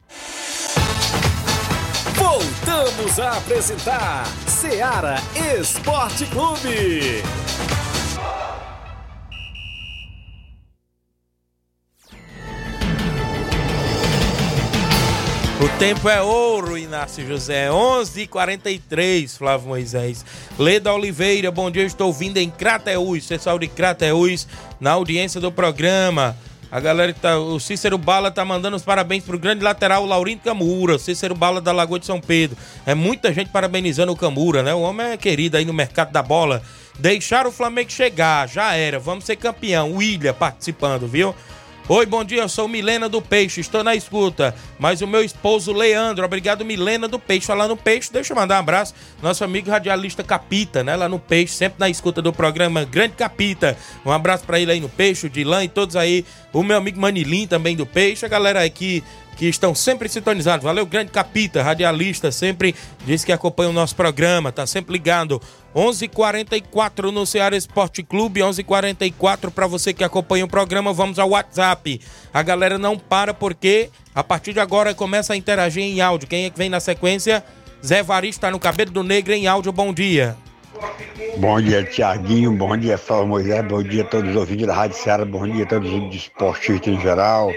Voltamos a apresentar Seara Esporte Clube. O tempo é ouro, Inácio José. 11h43, Flávio Moisés. Leda Oliveira, bom dia. Estou vindo em Crateús, pessoal de Crateús, na audiência do programa. A galera tá. O Cícero Bala tá mandando os parabéns pro grande lateral Laurindo Camura. Cícero Bala da Lagoa de São Pedro. É muita gente parabenizando o Camura, né? O homem é querido aí no mercado da bola. Deixar o Flamengo chegar, já era. Vamos ser campeão. William participando, viu? Oi, bom dia, eu sou Milena do Peixe, estou na escuta. Mas o meu esposo Leandro, obrigado Milena do Peixe. Falar no Peixe, deixa eu mandar um abraço. Nosso amigo radialista Capita, né? Lá no Peixe, sempre na escuta do programa Grande Capita. Um abraço para ele aí no Peixe, o Dilan e todos aí. O meu amigo Manilim também do Peixe. A galera aqui que estão sempre sintonizados. Valeu, grande Capita, radialista, sempre diz que acompanha o nosso programa, tá sempre ligado. 11:44 no Ceará Esporte Clube, 11:44 para você que acompanha o programa. Vamos ao WhatsApp. A galera não para porque a partir de agora começa a interagir em áudio. Quem é que vem na sequência? Zé Varista tá no cabelo do negro em áudio. Bom dia. Bom dia, Tiaguinho. Bom dia, Flávio Moisés. Bom dia a todos os ouvintes da Rádio Ceará. Bom dia a todos os esportistas em geral.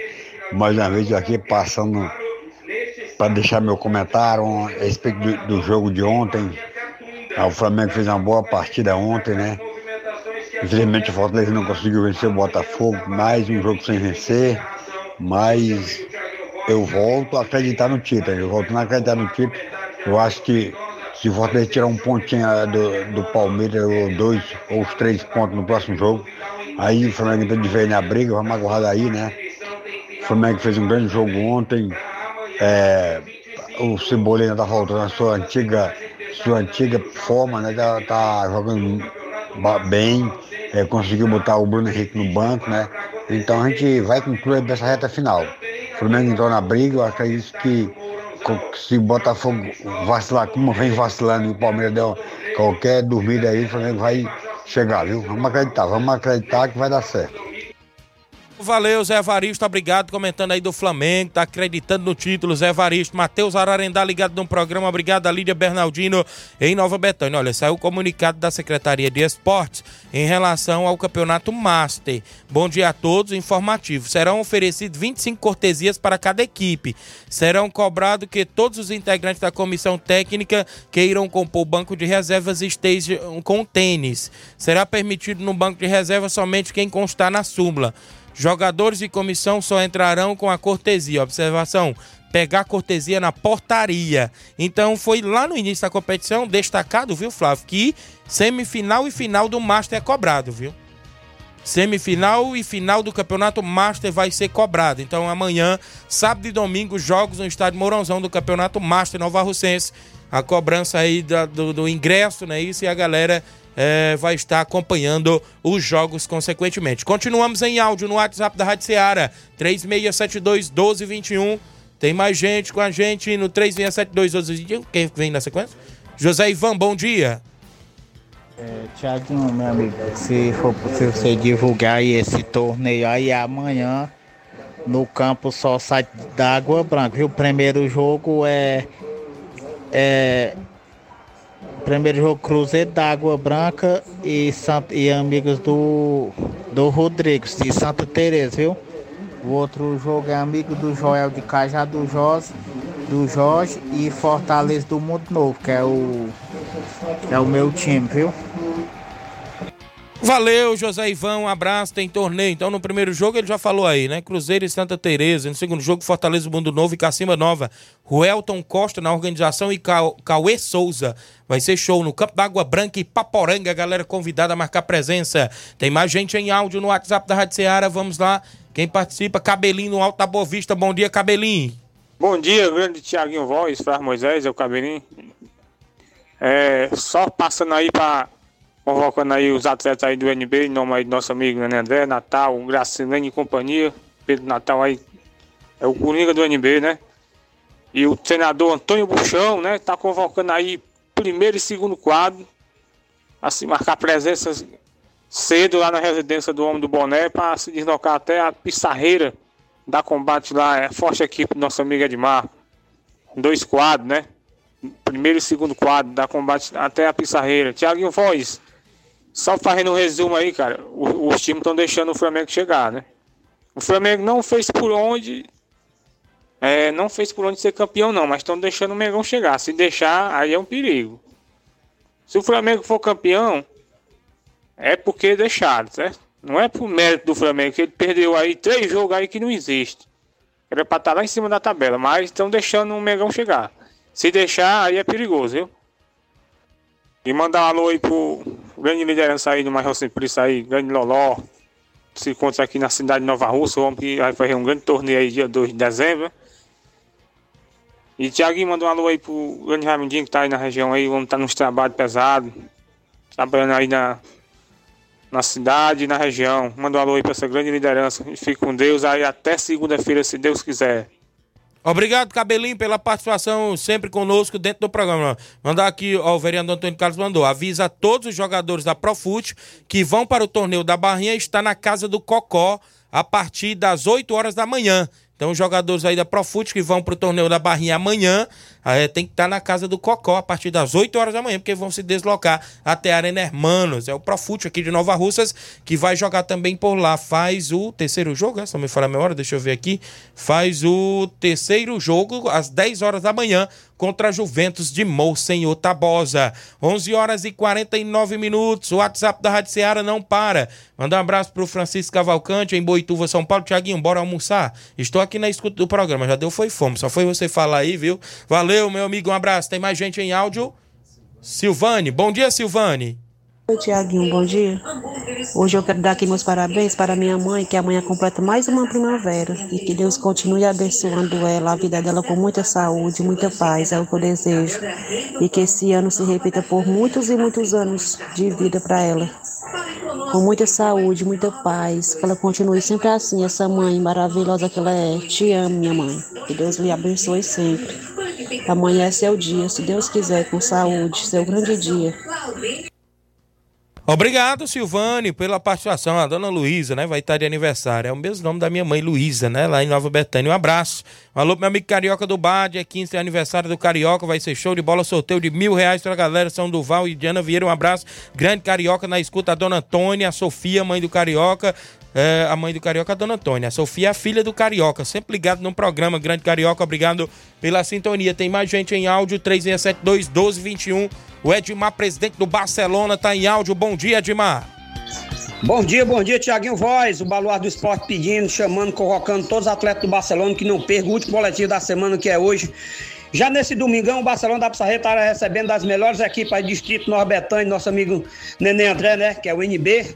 Mais uma vez aqui passando para deixar meu comentário a respeito do, do jogo de ontem. Ah, o Flamengo fez uma boa partida ontem, né? Infelizmente o Fortaleza não conseguiu vencer o Botafogo, mais um jogo sem vencer, mas eu volto a acreditar no título, eu volto a acreditar no título. Eu acho que se o Fortaleza tirar um pontinho do, do Palmeiras, ou dois ou os três pontos no próximo jogo, aí o Flamengo entra de vez na briga, vamos aguardar aí, né? Flamengo fez um grande jogo ontem. É, o Cebolinha tá voltando à sua antiga, sua antiga forma, né? Tá, tá jogando bem, é, conseguiu botar o Bruno Henrique no banco, né? Então a gente vai concluir essa reta final. O Flamengo entrou na briga, eu acredito que se o Botafogo vacilar, como vem vacilando e o Palmeiras deu qualquer dormida aí, o Flamengo vai chegar, viu? Vamos acreditar, vamos acreditar que vai dar certo. Valeu, Zé Evaristo, obrigado, comentando aí do Flamengo, tá acreditando no título, Zé Evaristo. Matheus Ararendá ligado no programa, obrigado a Lídia Bernardino em Nova Betânia. Olha, saiu o comunicado da Secretaria de Esportes em relação ao Campeonato Master. Bom dia a todos, informativo. Serão oferecidos 25 cortesias para cada equipe. Serão cobrados que todos os integrantes da comissão técnica que irão compor o banco de reservas estejam com tênis. Será permitido no banco de reservas somente quem constar na súmula. Jogadores e comissão só entrarão com a cortesia. Observação: pegar cortesia na portaria. Então foi lá no início da competição destacado, viu, Flávio, que semifinal e final do Master é cobrado, viu? Semifinal e final do Campeonato Master vai ser cobrado. Então amanhã, sábado e domingo, jogos no estádio Mourãozão do Campeonato Master Nova Russense. A cobrança aí do, do, ingresso, né? Isso e a galera é, vai estar acompanhando os jogos consequentemente. Continuamos em áudio no WhatsApp da Rádio Seara, 3672-1221. Tem mais gente com a gente no 3672-1221. Quem vem na sequência? José Ivan, bom dia. É, Tiaguinho, meu amigo, se for possível você divulgar aí esse torneio aí amanhã, no campo só sai da Água Branca. Viu? O primeiro jogo é. É. Primeiro jogo Cruzeiro da Água Branca e, Sant, e amigos do, do Rodrigues, de Santa Teresa, viu? O outro jogo é amigo do Joel de Cajá do Jorge, do Jorge e Fortaleza do Mundo Novo, que é o, que é o meu time, viu? Valeu, José Ivan, um abraço, tem torneio. Então, no primeiro jogo ele já falou aí, né? Cruzeiro e Santa Teresa. No segundo jogo, Fortaleza do Mundo Novo e Cacimba Nova. Ruelton Costa na organização e Cauê Souza. Vai ser show no Campo d'Água Branca e Paporanga. Galera convidada a marcar presença. Tem mais gente em áudio no WhatsApp da Rádio Ceará. Vamos lá. Quem participa? Cabelinho no Alto da Boa Vista. Bom dia, Cabelinho. Bom dia, grande Tiaguinho Voz, Flávio Moisés, é o Cabelinho. É, só passando aí para convocando aí os atletas aí do NB, em nome aí do nosso amigo né, André, Natal, Gracilene e companhia. Pedro Natal aí é o Coringa do NB, né? E o treinador Antônio Buchão, né? Tá convocando aí primeiro e segundo quadro. Assim, marcar presença cedo lá na residência do Homem do Boné para se deslocar até a Pissarreira da combate lá. É forte equipe do nosso amigo Edmar. Dois quadros, né? Primeiro e segundo quadro da combate até a Pissarreira. Tiaguinho Voz. Só fazendo um resumo aí, cara, os times estão deixando o Flamengo chegar, né? O Flamengo não fez por onde. É, não fez por onde ser campeão, não, mas estão deixando o Mengão chegar. Se deixar, aí é um perigo. Se o Flamengo for campeão, é porque deixaram, certo? Não é por mérito do Flamengo, que ele perdeu aí três jogos aí que não existe. Era pra estar tá lá em cima da tabela, mas estão deixando o Mengão chegar. Se deixar, aí é perigoso, viu? E mandar um alô aí pro grande liderança aí do Major Simplício aí, grande Loló. Se encontra aqui na cidade de Nova Rússia, vamos que vai fazer um grande torneio aí dia 2 de dezembro. E Tiaguinho mandou um alô aí pro grande Raimundinho que tá aí na região aí, vamos estar tá nos trabalhos pesados. Trabalhando aí na, na cidade e na região. Manda um alô aí pra essa grande liderança. Fique com Deus aí até segunda-feira, se Deus quiser. Obrigado, Cabelinho, pela participação sempre conosco dentro do programa. Mandar aqui, ó, o vereador Antônio Carlos mandou. Avisa a todos os jogadores da Profute que vão para o torneio da Barrinha está na casa do Cocó a partir das 8 horas da manhã. Então, os jogadores aí da Profute que vão para o torneio da Barrinha amanhã, é, tem que estar tá na casa do Cocó a partir das 8 horas da manhã, porque vão se deslocar até a Arena Hermanos. É o Profute aqui de Nova Russas, que vai jogar também por lá. Faz o terceiro jogo, é? se não me falar a memória, deixa eu ver aqui. Faz o terceiro jogo às 10 horas da manhã contra a Juventus de Monsenhor Tabosa. 11 horas e 49 minutos. O WhatsApp da Rádio Ceará não para. Mandar um abraço pro Francisco Cavalcante em Boituva, São Paulo. Tiaguinho, bora almoçar? Estou aqui na escuta do programa. Já deu foi fome. Só foi você falar aí, viu? Valeu, meu amigo. Um abraço. Tem mais gente em áudio? Silvane. Bom dia, Silvane. Oi, Tiaguinho, bom dia. Hoje eu quero dar aqui meus parabéns para minha mãe, que amanhã completa mais uma primavera. E que Deus continue abençoando ela, a vida dela com muita saúde, muita paz, é o que eu desejo. E que esse ano se repita por muitos e muitos anos de vida para ela. Com muita saúde, muita paz. Que ela continue sempre assim, essa mãe maravilhosa que ela é. Te amo, minha mãe. Que Deus lhe abençoe sempre. Amanhã é seu dia, se Deus quiser, com saúde, seu grande dia. Obrigado, Silvane, pela participação. A dona Luísa, né? Vai estar de aniversário. É o mesmo nome da minha mãe, Luísa, né? Lá em Nova Betânia. Um abraço. Alô meu amigo Carioca do Bar, dia 15 é aniversário do Carioca. Vai ser show de bola, sorteio de mil reais pra galera. São Duval e Diana Vieira. Um abraço. Grande Carioca na escuta. A dona Antônia, a Sofia, mãe do Carioca. É, a mãe do Carioca, a dona Antônia. A Sofia, é a filha do Carioca. Sempre ligado no programa. Grande Carioca, obrigado pela sintonia. Tem mais gente em áudio, 3672 1221. O Edmar, presidente do Barcelona, tá em áudio. Bom dia, Edmar. Bom dia, bom dia, Tiaguinho Voz, o Baluar do Esporte pedindo, chamando, convocando todos os atletas do Barcelona que não percam o último coletivo da semana, que é hoje. Já nesse domingão, o Barcelona da Pissarreira estará recebendo das melhores equipes do Distrito Norbetânia, nosso amigo Nenê André, né, que é o NB,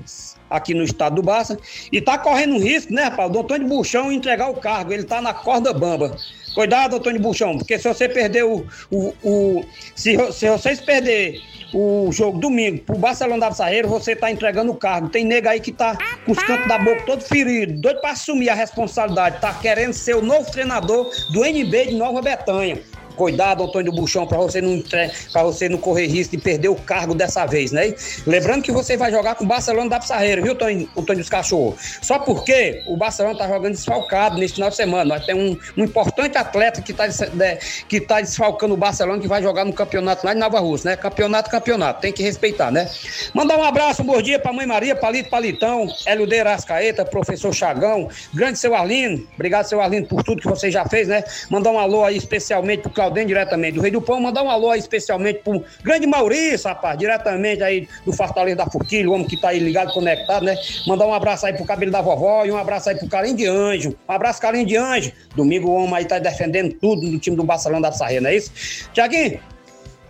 aqui no estado do Barça, e tá correndo um risco, né, rapaz, do Antônio Buchão entregar o cargo, ele tá na corda bamba. Cuidado, Antônio Buchão, porque se você perder o. o, o se, se vocês perder o jogo domingo pro Barcelona da Sarreira, você tá entregando o cargo. Tem nega aí que tá com os cantos da boca todo ferido, doido pra assumir a responsabilidade, tá querendo ser o novo treinador do NB de Nova Betânia. Cuidado, Antônio do Buchão, para você não para você não correr risco de perder o cargo dessa vez, né? Lembrando que você vai jogar com o Barcelona da Pissarreira, viu, Antônio, Antônio dos Cachorros? Só porque o Barcelona tá jogando desfalcado nesse final de semana. Nós temos um, um importante atleta que tá, que tá desfalcando o Barcelona que vai jogar no campeonato lá de Nova Rússia, né? Campeonato, campeonato. Tem que respeitar, né? Mandar um abraço, um bom dia pra Mãe Maria, Palito Palitão, Hélio de Arascaeta, professor Chagão, grande seu Arlindo. Obrigado, seu Arlindo, por tudo que você já fez, né? Mandar um alô aí especialmente pro Claudem, diretamente do Rei do Pão. Mandar um alô especialmente pro grande Maurício, rapaz, diretamente aí do Fortaleza da Forquilha, o homem que tá aí ligado, conectado, né? Mandar um abraço aí pro cabelo da vovó e um abraço aí pro Carinho de Anjo. Um abraço, Carinho de Anjo. Domingo o homem aí tá defendendo tudo do time do Barcelona da Sarreira, não é isso? Tiaguinho,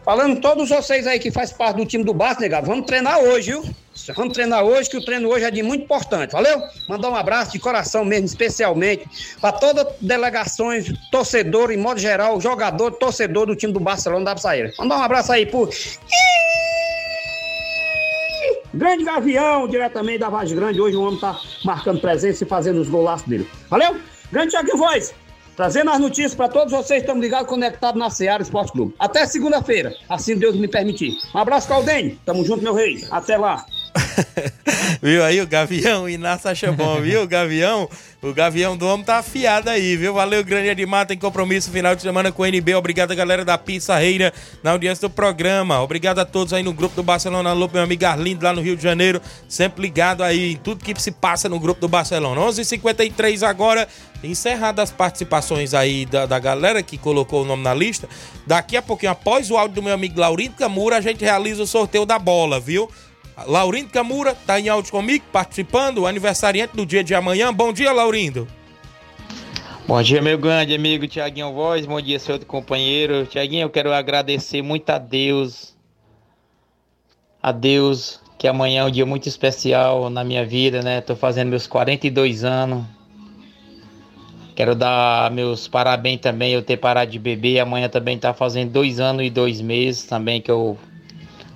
falando todos vocês aí que faz parte do time do Barça, negado, vamos treinar hoje, viu? Vamos treinar hoje, que o treino hoje é de muito importante, valeu? Mandar um abraço de coração mesmo, especialmente, para todas as delegações, torcedor, em modo geral, jogador, torcedor do time do Barcelona da Saíra. Mandar um abraço aí pro. Grande Gavião, diretamente da Vaz Grande. Hoje o homem tá marcando presença e fazendo os golaços dele. Valeu? Grande Thiago Voz. Trazendo as notícias para todos vocês, estamos ligados, conectados na Seara Esporte Clube. Até segunda-feira, assim Deus me permitir. Um abraço, Caldene. Tamo junto, meu rei. Até lá. viu aí o Gavião, Inácio acha bom, viu? O Gavião, o Gavião do homem tá afiado aí, viu? Valeu, grande Edmar, tem compromisso final de semana com o NB. Obrigado, galera da Reira na audiência do programa. Obrigado a todos aí no grupo do Barcelona Alô, meu amigo Arlindo lá no Rio de Janeiro, sempre ligado aí em tudo que se passa no grupo do Barcelona. 11:53 h 53 agora, encerradas as participações aí da, da galera que colocou o nome na lista. Daqui a pouquinho, após o áudio do meu amigo Laurindo Camura, a gente realiza o sorteio da bola, viu? Laurindo Camura está em áudio comigo, participando, o aniversariante do dia de amanhã. Bom dia, Laurindo. Bom dia, meu grande amigo Tiaguinho Voz. Bom dia, seu outro companheiro. Tiaguinho, eu quero agradecer muito a Deus. A Deus, que amanhã é um dia muito especial na minha vida, né? Tô fazendo meus 42 anos. Quero dar meus parabéns também eu ter parado de beber. Amanhã também tá fazendo dois anos e dois meses também que eu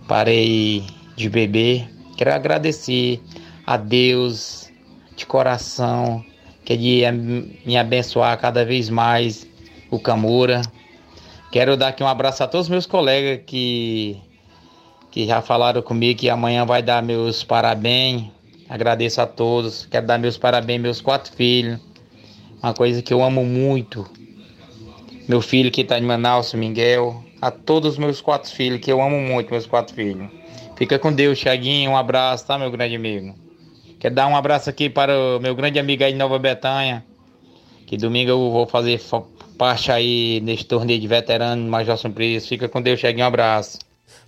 parei de beber. Quero agradecer a Deus de coração, que Ele me abençoar cada vez mais, o Camura. Quero dar aqui um abraço a todos os meus colegas que, que já falaram comigo que amanhã vai dar meus parabéns. Agradeço a todos. Quero dar meus parabéns meus quatro filhos. Uma coisa que eu amo muito. Meu filho que está em Manaus, Miguel. A todos os meus quatro filhos, que eu amo muito, meus quatro filhos. Fica com Deus, Thiaguinho. Um abraço, tá, meu grande amigo? Quero dar um abraço aqui para o meu grande amigo aí de Nova Betânia. Que domingo eu vou fazer parte aí neste torneio de veterano Major Simplício. Fica com Deus, Thiaguinho. Um abraço.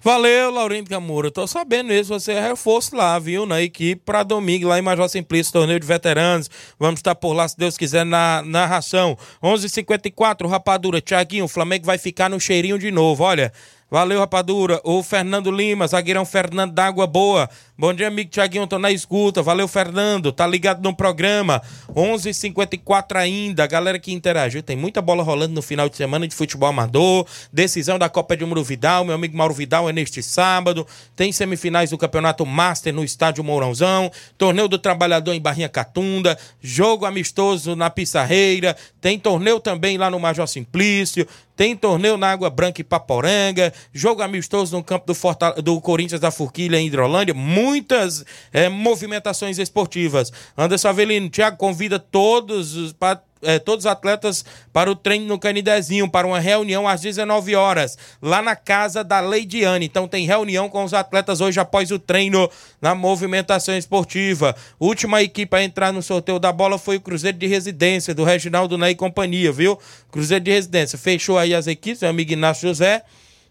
Valeu, Laurindo Camura. Tô sabendo isso. Você é reforço lá, viu? Na equipe para domingo, lá em Major Simplício, torneio de veteranos. Vamos estar por lá, se Deus quiser, na narração. 11:54 h 54 Rapadura. Tiaguinho, o Flamengo vai ficar no cheirinho de novo. Olha. Valeu, rapadura. O Fernando Lima, zagueirão Fernando da Água Boa. Bom dia, amigo Tiaguinho, tô na escuta. Valeu, Fernando. Tá ligado no programa. 11:54 ainda. Galera que interagiu, tem muita bola rolando no final de semana de futebol amador. Decisão da Copa de Mauro Vidal. Meu amigo Mauro Vidal é neste sábado. Tem semifinais do Campeonato Master no Estádio Mourãozão. Torneio do Trabalhador em Barrinha Catunda. Jogo amistoso na Pissarreira. Tem torneio também lá no Major Simplício. Tem torneio na Água Branca e Paporanga, jogo amistoso no campo do, do Corinthians da Forquilha em Hidrolândia, muitas é, movimentações esportivas. Anderson Avelino, Thiago convida todos para é, todos os atletas para o treino no Canidezinho, para uma reunião às 19 horas, lá na casa da Leidiane. Então tem reunião com os atletas hoje após o treino na movimentação esportiva. Última equipe a entrar no sorteio da bola foi o Cruzeiro de Residência, do Reginaldo Ney e companhia, viu? Cruzeiro de Residência. Fechou aí as equipes, meu amigo Inácio José.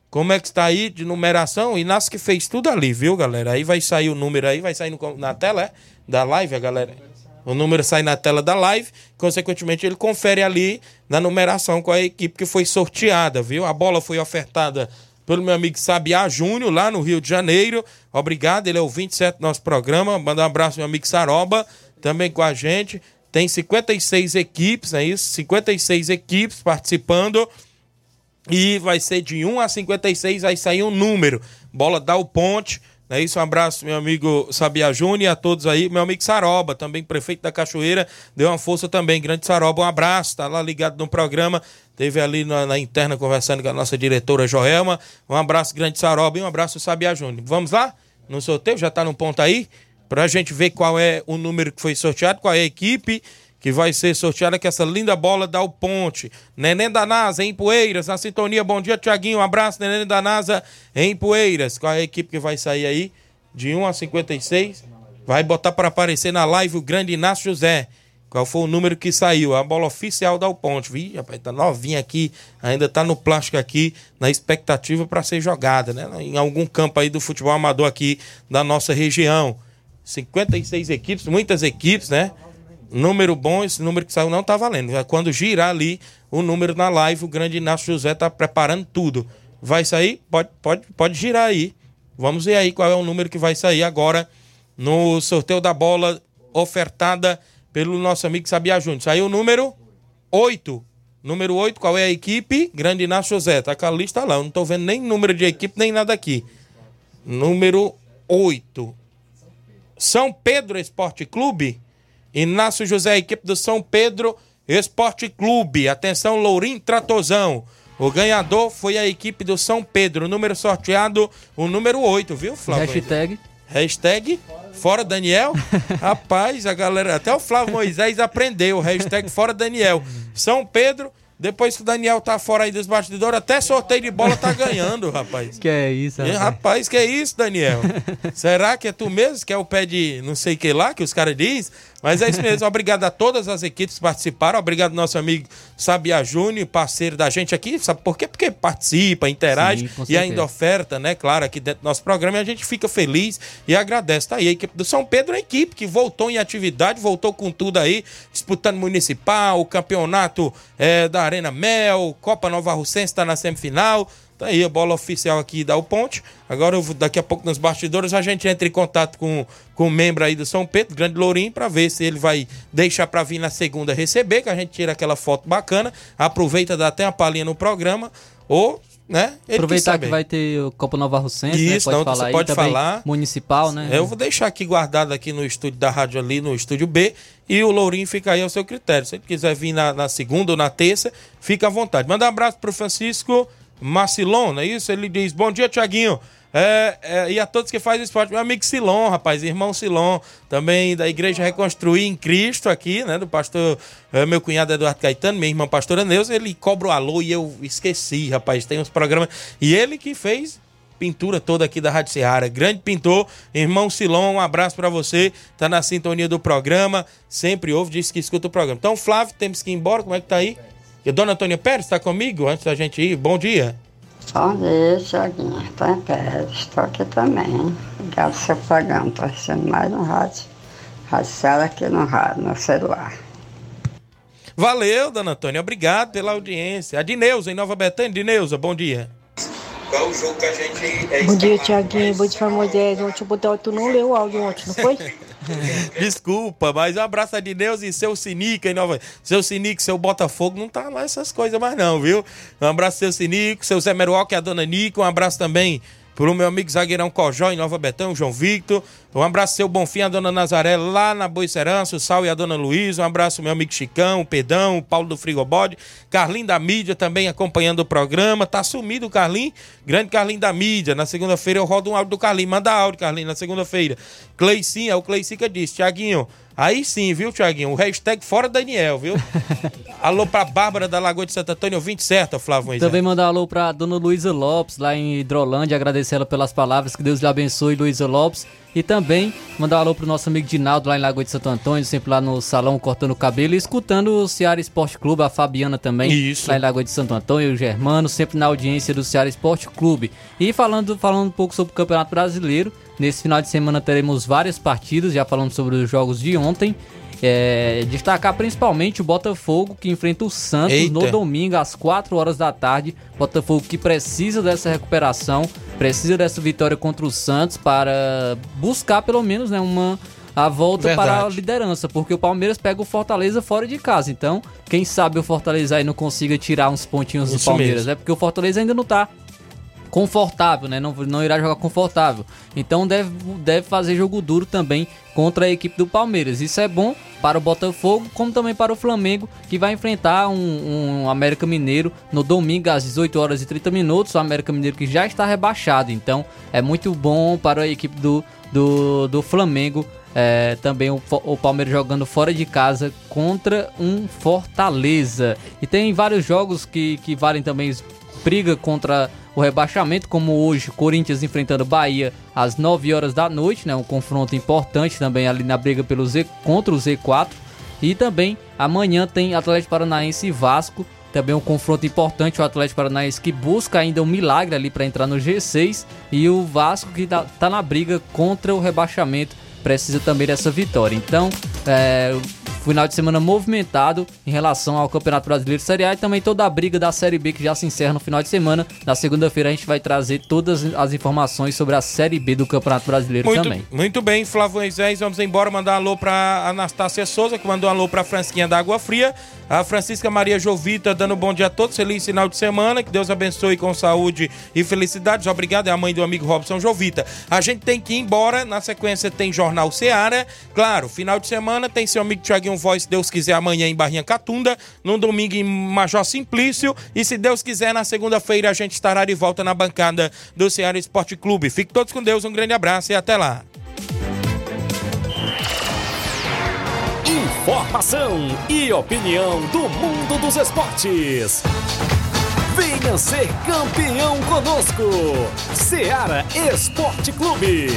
Como é que está aí de numeração? Inácio que fez tudo ali, viu, galera? Aí vai sair o número aí, vai sair no, na tela, é? Da live, a galera. O número sai na tela da live, consequentemente ele confere ali na numeração com a equipe que foi sorteada, viu? A bola foi ofertada pelo meu amigo Sabiá Júnior, lá no Rio de Janeiro. Obrigado, ele é o 27 do nosso programa. Manda um abraço meu amigo Saroba, também com a gente. Tem 56 equipes, é isso? 56 equipes participando. E vai ser de 1 a 56, vai sair um número. Bola dá o ponte É isso, um abraço, meu amigo Sabia Júnior e a todos aí. Meu amigo Saroba, também prefeito da Cachoeira, deu uma força também. Grande Saroba, um abraço, tá lá ligado no programa. Teve ali na, na interna conversando com a nossa diretora Joelma. Um abraço, grande Saroba, e um abraço, Sabia Júnior. Vamos lá? No sorteio, já tá no ponto aí? Pra gente ver qual é o número que foi sorteado, qual é a equipe que vai ser sorteada com essa linda bola da O Ponte. Neném da NASA, em Poeiras, na sintonia. Bom dia, Tiaguinho. Um abraço, Neném da NASA, em Poeiras. Qual é a equipe que vai sair aí? De 1 a 56. Vai botar para aparecer na live o grande Inácio José. Qual foi o número que saiu? A bola oficial da O Ponte. Vi, rapaz, tá novinha aqui, ainda tá no plástico aqui, na expectativa para ser jogada, né? Em algum campo aí do futebol amador aqui da nossa região. 56 equipes, muitas equipes, né? Número bom, esse número que saiu não tá valendo. Quando girar ali o número na live, o grande Inácio José tá preparando tudo. Vai sair? Pode, pode, pode girar aí. Vamos ver aí qual é o número que vai sair agora no sorteio da bola ofertada pelo nosso amigo Sabia Júnior. Saiu o número 8. Número 8, qual é a equipe? Grande Inácio José. Tá com a lista lá. Eu não tô vendo nem número de equipe, nem nada aqui. Número 8. São Pedro Esporte Clube. Inácio José, equipe do São Pedro Esporte Clube. Atenção, Lourim Tratozão. O ganhador foi a equipe do São Pedro. O número sorteado, o número 8, viu, Flávio? Hashtag. Hashtag Fora Daniel. Rapaz, a galera, até o Flávio Moisés aprendeu. Hashtag Fora Daniel. São Pedro, depois que o Daniel tá fora aí dos bastidores, até sorteio de bola tá ganhando, rapaz. Que é isso, rapaz. rapaz, que é isso, Daniel? Será que é tu mesmo que é o pé de não sei o que lá, que os caras dizem? Mas é isso mesmo. Obrigado a todas as equipes que participaram. Obrigado ao nosso amigo Sabia Júnior, parceiro da gente aqui. Sabe por quê? Porque participa, interage Sim, e ainda oferta, né? Claro, aqui dentro do nosso programa. E a gente fica feliz e agradece. Tá aí a equipe do São Pedro, a equipe que voltou em atividade, voltou com tudo aí, disputando municipal, o campeonato é, da Arena Mel, Copa Nova Russense está na semifinal. Tá aí a bola oficial aqui da O Ponte. Agora, vou- daqui a pouco, nos bastidores, a gente entra em contato com, com o membro aí do São Pedro, Grande Lourinho, para ver se ele vai deixar para vir na segunda receber, que a gente tira aquela foto bacana, aproveita, dá até uma palhinha no programa, ou, né? Ele Aproveitar que vai ter o Copa Nova Russense, né? Isso, Pode não, falar você aí pode também. falar. Municipal, né? Eu vou deixar aqui guardado aqui no estúdio da rádio ali, no estúdio B, e o Lourinho fica aí ao seu critério. Se ele quiser vir na, na segunda ou na terça, fica à vontade. Manda um abraço pro Francisco Marcilon, não é isso? Ele diz, bom dia, Tiaguinho. É, é, e a todos que fazem esporte, meu amigo Silon, rapaz, irmão Silon, também da Igreja Reconstruir em Cristo aqui, né, do pastor, é, meu cunhado Eduardo Caetano, minha irmã pastora Neuza, ele cobra o alô e eu esqueci, rapaz, tem uns programas, e ele que fez pintura toda aqui da Rádio Seara. Grande pintor, irmão Silon, um abraço pra você. Tá na sintonia do programa, sempre ouve, diz que escuta o programa. Então, Flávio, temos que ir embora, como é que tá aí? E dona Antônia Pérez está comigo antes da gente ir? Bom dia. Bom dia, Tiaguinho. Estou em Pérez, estou aqui também. Obrigado seu programa, estou assistindo mais no rádio. Rádio Ceará aqui no rádio, no celular. Valeu, dona Antônia, obrigado pela audiência. A Dineuza, em Nova Betânia. Dineuza, bom dia. Qual o jogo que a gente... Bom dia, Tiaguinho. Bom dia, Moisés. Ontem eu botei, tu não leu o áudio ontem, não foi? Desculpa, mas um abraço a Dineus e seu Sinica em Nova. Seu Sinico, seu Botafogo, não tá lá essas coisas mais, não, viu? Um abraço, seu Sinico, seu Zé Meruoca e a dona Nico. Um abraço também pro meu amigo zagueirão Cojó em Nova Betão, João Victor. Um abraço, seu Bonfim, a dona Nazaré lá na Boicerança, o Sal e a dona Luísa. Um abraço, meu amigo Chicão, o Pedão, o Paulo do Frigobode. Carlinho da Mídia também acompanhando o programa. Tá sumido o Carlinho, grande Carlinho da Mídia. Na segunda-feira eu rodo um áudio do Carlinho. Manda áudio, Carlinho, na segunda-feira. Cleicinho, é o Cleicinho que disse. Tiaguinho, aí sim, viu, Tiaguinho? O hashtag fora Daniel, viu? Alô pra Bárbara da Lagoa de Santo Antônio, ouvinte certa, Flávio Moisés. Também mandar alô pra dona Luísa Lopes, lá em Hidrolândia, agradecer ela pelas palavras, que Deus lhe abençoe, Luísa Lopes. E também mandar um alô pro nosso amigo Dinaldo, lá em Lagoa de Santo Antônio, sempre lá no salão cortando o cabelo e escutando o Ceará Esporte Clube, a Fabiana também, Isso. lá em Lagoa de Santo Antônio, o Germano, sempre na audiência do Ceará Esporte Clube. E falando, falando um pouco sobre o Campeonato Brasileiro, nesse final de semana teremos várias partidas, já falando sobre os jogos de ontem. É, destacar principalmente o Botafogo que enfrenta o Santos Eita. no domingo às 4 horas da tarde. Botafogo que precisa dessa recuperação, precisa dessa vitória contra o Santos para buscar pelo menos né, uma a volta Verdade. para a liderança, porque o Palmeiras pega o Fortaleza fora de casa. Então, quem sabe o Fortaleza aí não consiga tirar uns pontinhos do Isso Palmeiras, mesmo. é porque o Fortaleza ainda não tá confortável, né? Não, não irá jogar confortável. Então deve, deve fazer jogo duro também contra a equipe do Palmeiras. Isso é bom para o Botafogo, como também para o Flamengo, que vai enfrentar um, um América Mineiro no domingo às 18 horas e 30 minutos. O América Mineiro que já está rebaixado. Então é muito bom para a equipe do, do, do Flamengo. É, também o, o Palmeiras jogando fora de casa contra um Fortaleza. E tem vários jogos que, que valem também briga contra o rebaixamento, como hoje, Corinthians enfrentando Bahia às 9 horas da noite, né? Um confronto importante também ali na briga pelo Z contra o Z4. E também amanhã tem Atlético Paranaense e Vasco, também um confronto importante, o Atlético Paranaense que busca ainda um milagre ali para entrar no G6 e o Vasco que tá, tá na briga contra o rebaixamento, precisa também dessa vitória. Então, é, final de semana movimentado em relação ao Campeonato Brasileiro Série A e também toda a briga da Série B que já se encerra no final de semana. Na segunda-feira a gente vai trazer todas as informações sobre a Série B do Campeonato Brasileiro muito, também. Muito bem, Flávio Moisés, vamos embora mandar um alô para Anastácia Souza, que mandou um alô para Fransquinha da Água Fria, a Francisca Maria Jovita dando um bom dia a todos, feliz final de semana, que Deus abençoe com saúde e felicidades. Obrigado, é a mãe do amigo Robson Jovita. A gente tem que ir embora, na sequência tem Jornal Seara, claro, final de semana tem seu amigo Thiaguinho Voz, se Deus quiser, amanhã em Barrinha Catunda, no domingo em Major Simplício e se Deus quiser, na segunda-feira a gente estará de volta na bancada do Ceará Esporte Clube. Fique todos com Deus, um grande abraço e até lá. Informação e opinião do mundo dos esportes. Venha ser campeão conosco, Ceará Esporte Clube.